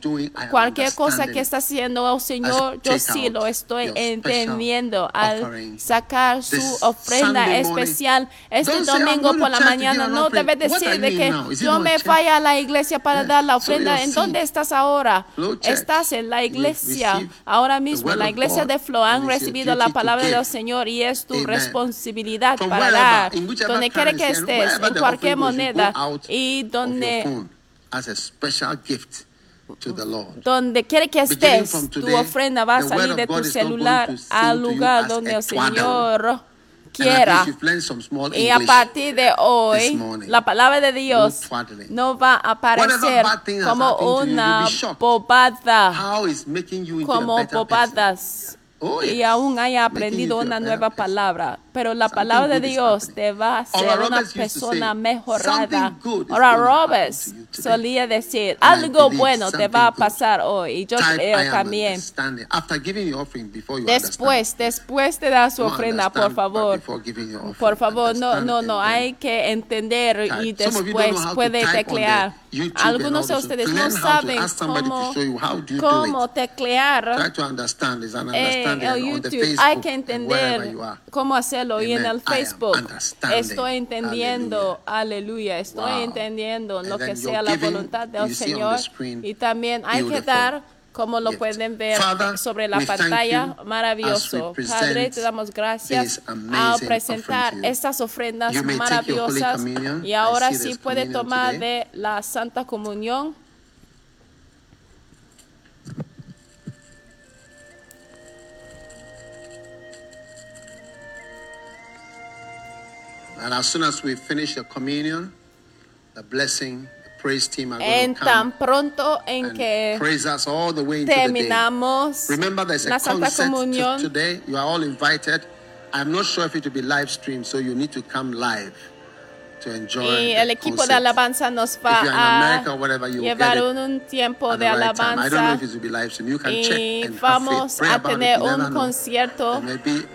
Cualquier cosa que está haciendo el Señor, yo sí lo estoy entendiendo al sacar su ofrenda especial este Don't say, "I'm domingo por la mañana. No offering." debes What decir de que yo me fui a la iglesia para Yeah. dar la ofrenda. ¿En dónde estás ahora? Estás en la iglesia. Ahora mismo, word la iglesia de Flow han recibido la palabra del Señor y es tu responsabilidad para dar. Donde quiera que estés, en cualquier moneda y donde phone as a special gift to the Lord. donde quiere que estés, tu ofrenda va a salir de tu celular al lugar donde el. Señor quiera. Y a partir de hoy, la palabra de Dios No va a aparecer como una bobada, como bobadas. Oh, Y aún haya aprendido una nueva palabra, pero la palabra de Dios te va a hacer una persona mejorada. "Something good is Ahora Roberts to you today." solía decir, algo bueno te va a pasar hoy. Y yo creo también. Después, después de dar su ofrenda, por favor. Por favor, no, no, no, hay que entender y después puede teclear. Algunos de ustedes no saben cómo, cómo teclear en el the YouTube. Hay que entender you are. Hacerlo y en el Facebook. Estoy entendiendo, aleluya, estoy Wow. entendiendo And lo que sea la voluntad del Señor. screen, Y también hay que dar como lo pueden ver Father, sobre la pantalla, maravilloso. Padre, te damos gracias al presentar estas ofrendas maravillosas. Y ahora sí puede tomar today. de la Santa Comunión. And as soon as we finish the communion, the blessing, the praise team are going En to come tan pronto en and que praise us all the way into the day. Remember, there's a concert to- today. You are all invited. I'm not sure if it will be live streamed, so you need to come live Y el equipo de alabanza nos va a llevar un, tiempo de alabanza. y vamos a tener un concierto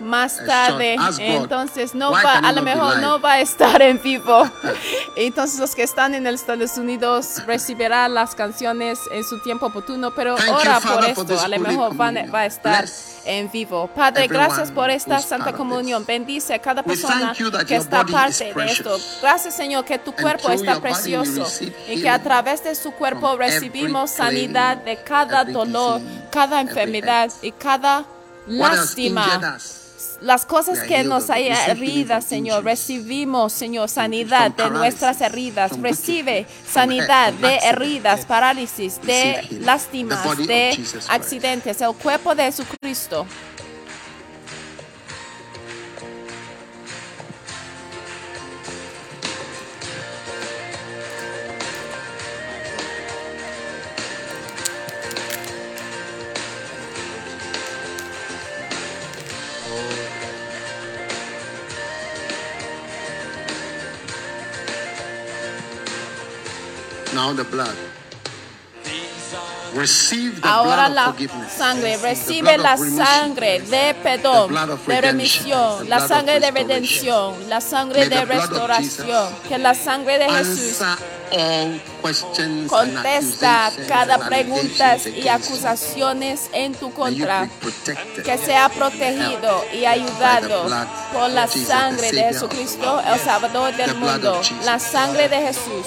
más tarde. Entonces no va, a lo mejor no va a estar en vivo. [laughs] Entonces los que están en Estados Unidos recibirán las canciones en su tiempo oportuno, pero Thank you, ora por esto. A lo mejor va a estar en vivo. Padre, gracias por esta Santa Comunión. Bendice a cada persona que está parte de esto. Gracias, Señor, que tu cuerpo está precioso y que a través de su cuerpo recibimos sanidad de cada dolor, cada enfermedad y cada lástima. Las cosas que nos haya heridas, Señor, recibimos, Señor, sanidad de nuestras heridas. Recibe sanidad de heridas, parálisis, de lástimas, de accidentes. El cuerpo de Jesucristo. Now the blood. Receive the Ahora blood la of forgiveness. sangre, recibe la sangre de perdón, de remisión, la sangre de redención, la sangre de restauración. Que la sangre de Jesús contesta cada pregunta y acusaciones en tu contra. Que sea protegido y ayudado por la sangre de Jesucristo, el Salvador del mundo. La sangre de Jesús.